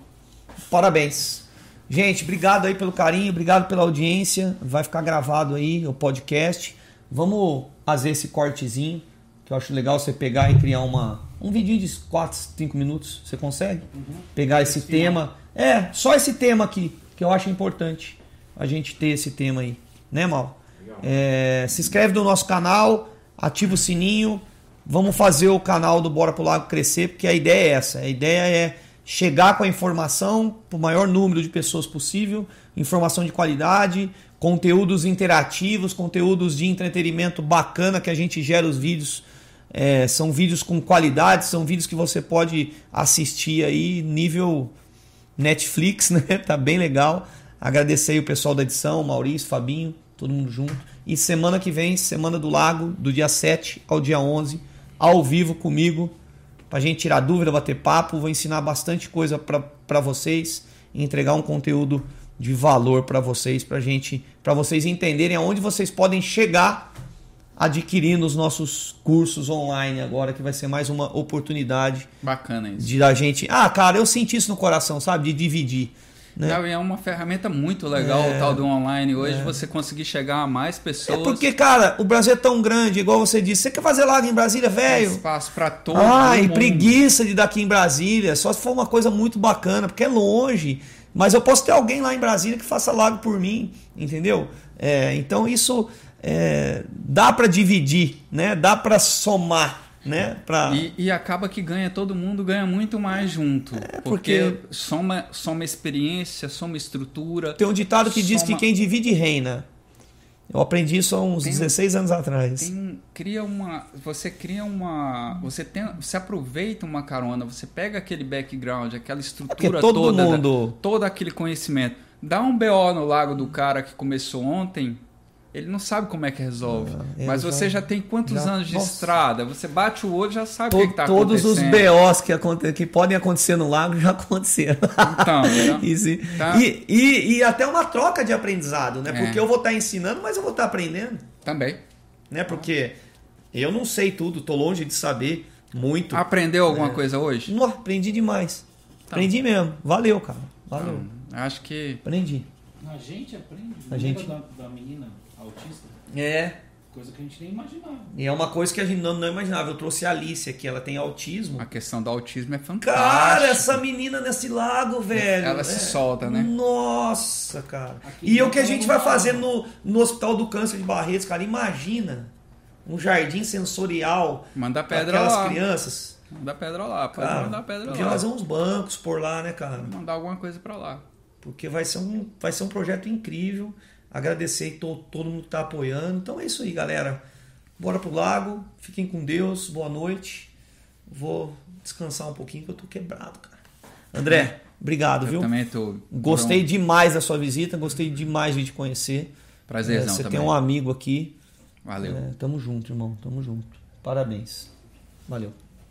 Parabéns. Gente, obrigado aí pelo carinho, obrigado pela audiência. Vai ficar gravado aí o podcast. Vamos fazer esse cortezinho, que eu acho legal você pegar e criar uma um vidinho de 4, 5 minutos. Você consegue? Pegar esse Esse tema. É, só esse tema aqui, que eu acho importante a gente ter esse tema aí. Né, Mal? É, se inscreve no nosso canal, ativa o sininho. Vamos fazer o canal do Bora pro Lago crescer, porque a ideia é essa. A ideia é chegar com a informação para o maior número de pessoas possível, informação de qualidade, conteúdos interativos, conteúdos de entretenimento bacana que a gente gera os vídeos. É, são vídeos com qualidade, são vídeos que você pode assistir aí nível Netflix, né? Tá bem legal. Agradecer aí o pessoal da edição, Maurício, Fabinho, todo mundo junto. E semana que vem, Semana do Lago, do dia 7 ao dia 11, ao vivo comigo, pra gente tirar dúvida, bater papo. Vou ensinar bastante coisa para vocês, entregar um conteúdo de valor para vocês, pra gente, para vocês entenderem aonde vocês podem chegar adquirindo os nossos cursos online agora, que vai ser mais uma oportunidade Bacana isso. de a gente. Ah, cara, eu senti isso no coração, sabe? De dividir. Né? É uma ferramenta muito legal É, o tal do online hoje, você conseguir chegar a mais É pessoas. porque, cara, o Brasil é tão grande, igual você disse. Você quer fazer lago em Brasília, velho? espaço para todo Ai, mundo. preguiça de daqui em Brasília. Só se for uma coisa muito bacana, porque é longe. Mas eu posso ter alguém lá em Brasília que faça lago por mim, entendeu? É, então isso é, dá para dividir, né? Dá para somar, né? Pra... E, e acaba que ganha, todo mundo ganha muito mais junto. É, porque porque- soma, soma experiência, soma estrutura. Tem um ditado que diz que Soma- quem divide reina. Eu aprendi isso há uns Tem- 16 anos atrás. Tem, cria uma. Você cria uma. Você tem. Você aproveita uma carona, você pega aquele background, aquela estrutura Porque todo toda. da- mundo- todo aquele conhecimento. Dá um BO no lago do cara que começou ontem. Ele não sabe como é que resolve. Ah, Mas já- você já tem quantos já- anos de nossa. estrada? Você bate o olho e já sabe To- o que, que tá todos os acontecendo. BOs que, aconte- que podem acontecer no lago já aconteceram. Então, entendeu? E, Tá. e, e- e até uma troca de aprendizado, né? É. Porque eu vou estar ensinando, mas eu vou estar aprendendo, Também. né? Porque eu não sei tudo, tô longe de saber muito. Aprendeu É. alguma coisa hoje? Não, aprendi demais. Tá. Aprendi mesmo. Valeu, cara. Valeu. Não, acho que. Aprendi. A gente aprende. A gente- Da, da menina autista? É. Coisa que a gente nem imaginava. E é uma coisa que a gente não, não imaginava. Eu trouxe a Alice aqui, ela tem autismo. A questão do autismo é fantástica. Cara, essa menina nesse lago, velho. Ela se é- solta, né? Nossa, cara. Aqui e o que a gente vai fazer no, no Hospital do Câncer de Barretos, cara, imagina um jardim sensorial Manda para pedra aquelas lá. crianças. Manda pedra lá. Pode Cara, mandar pedra lá. fazer uns bancos por lá, né, cara? Mandar alguma coisa pra lá. Porque vai ser um, vai ser um projeto incrível. Agradecer to, todo mundo que tá apoiando. Então é isso aí, galera. Bora pro lago. Fiquem com Deus. Boa noite. Vou descansar um pouquinho que eu tô quebrado, cara. André, obrigado, Eu viu? também tô. Gostei Foram- demais da sua visita, gostei demais de te conhecer. Prazerzão É, você também. tem um amigo aqui. Valeu. É, tamo junto, irmão. Tamo junto. Parabéns. Valeu.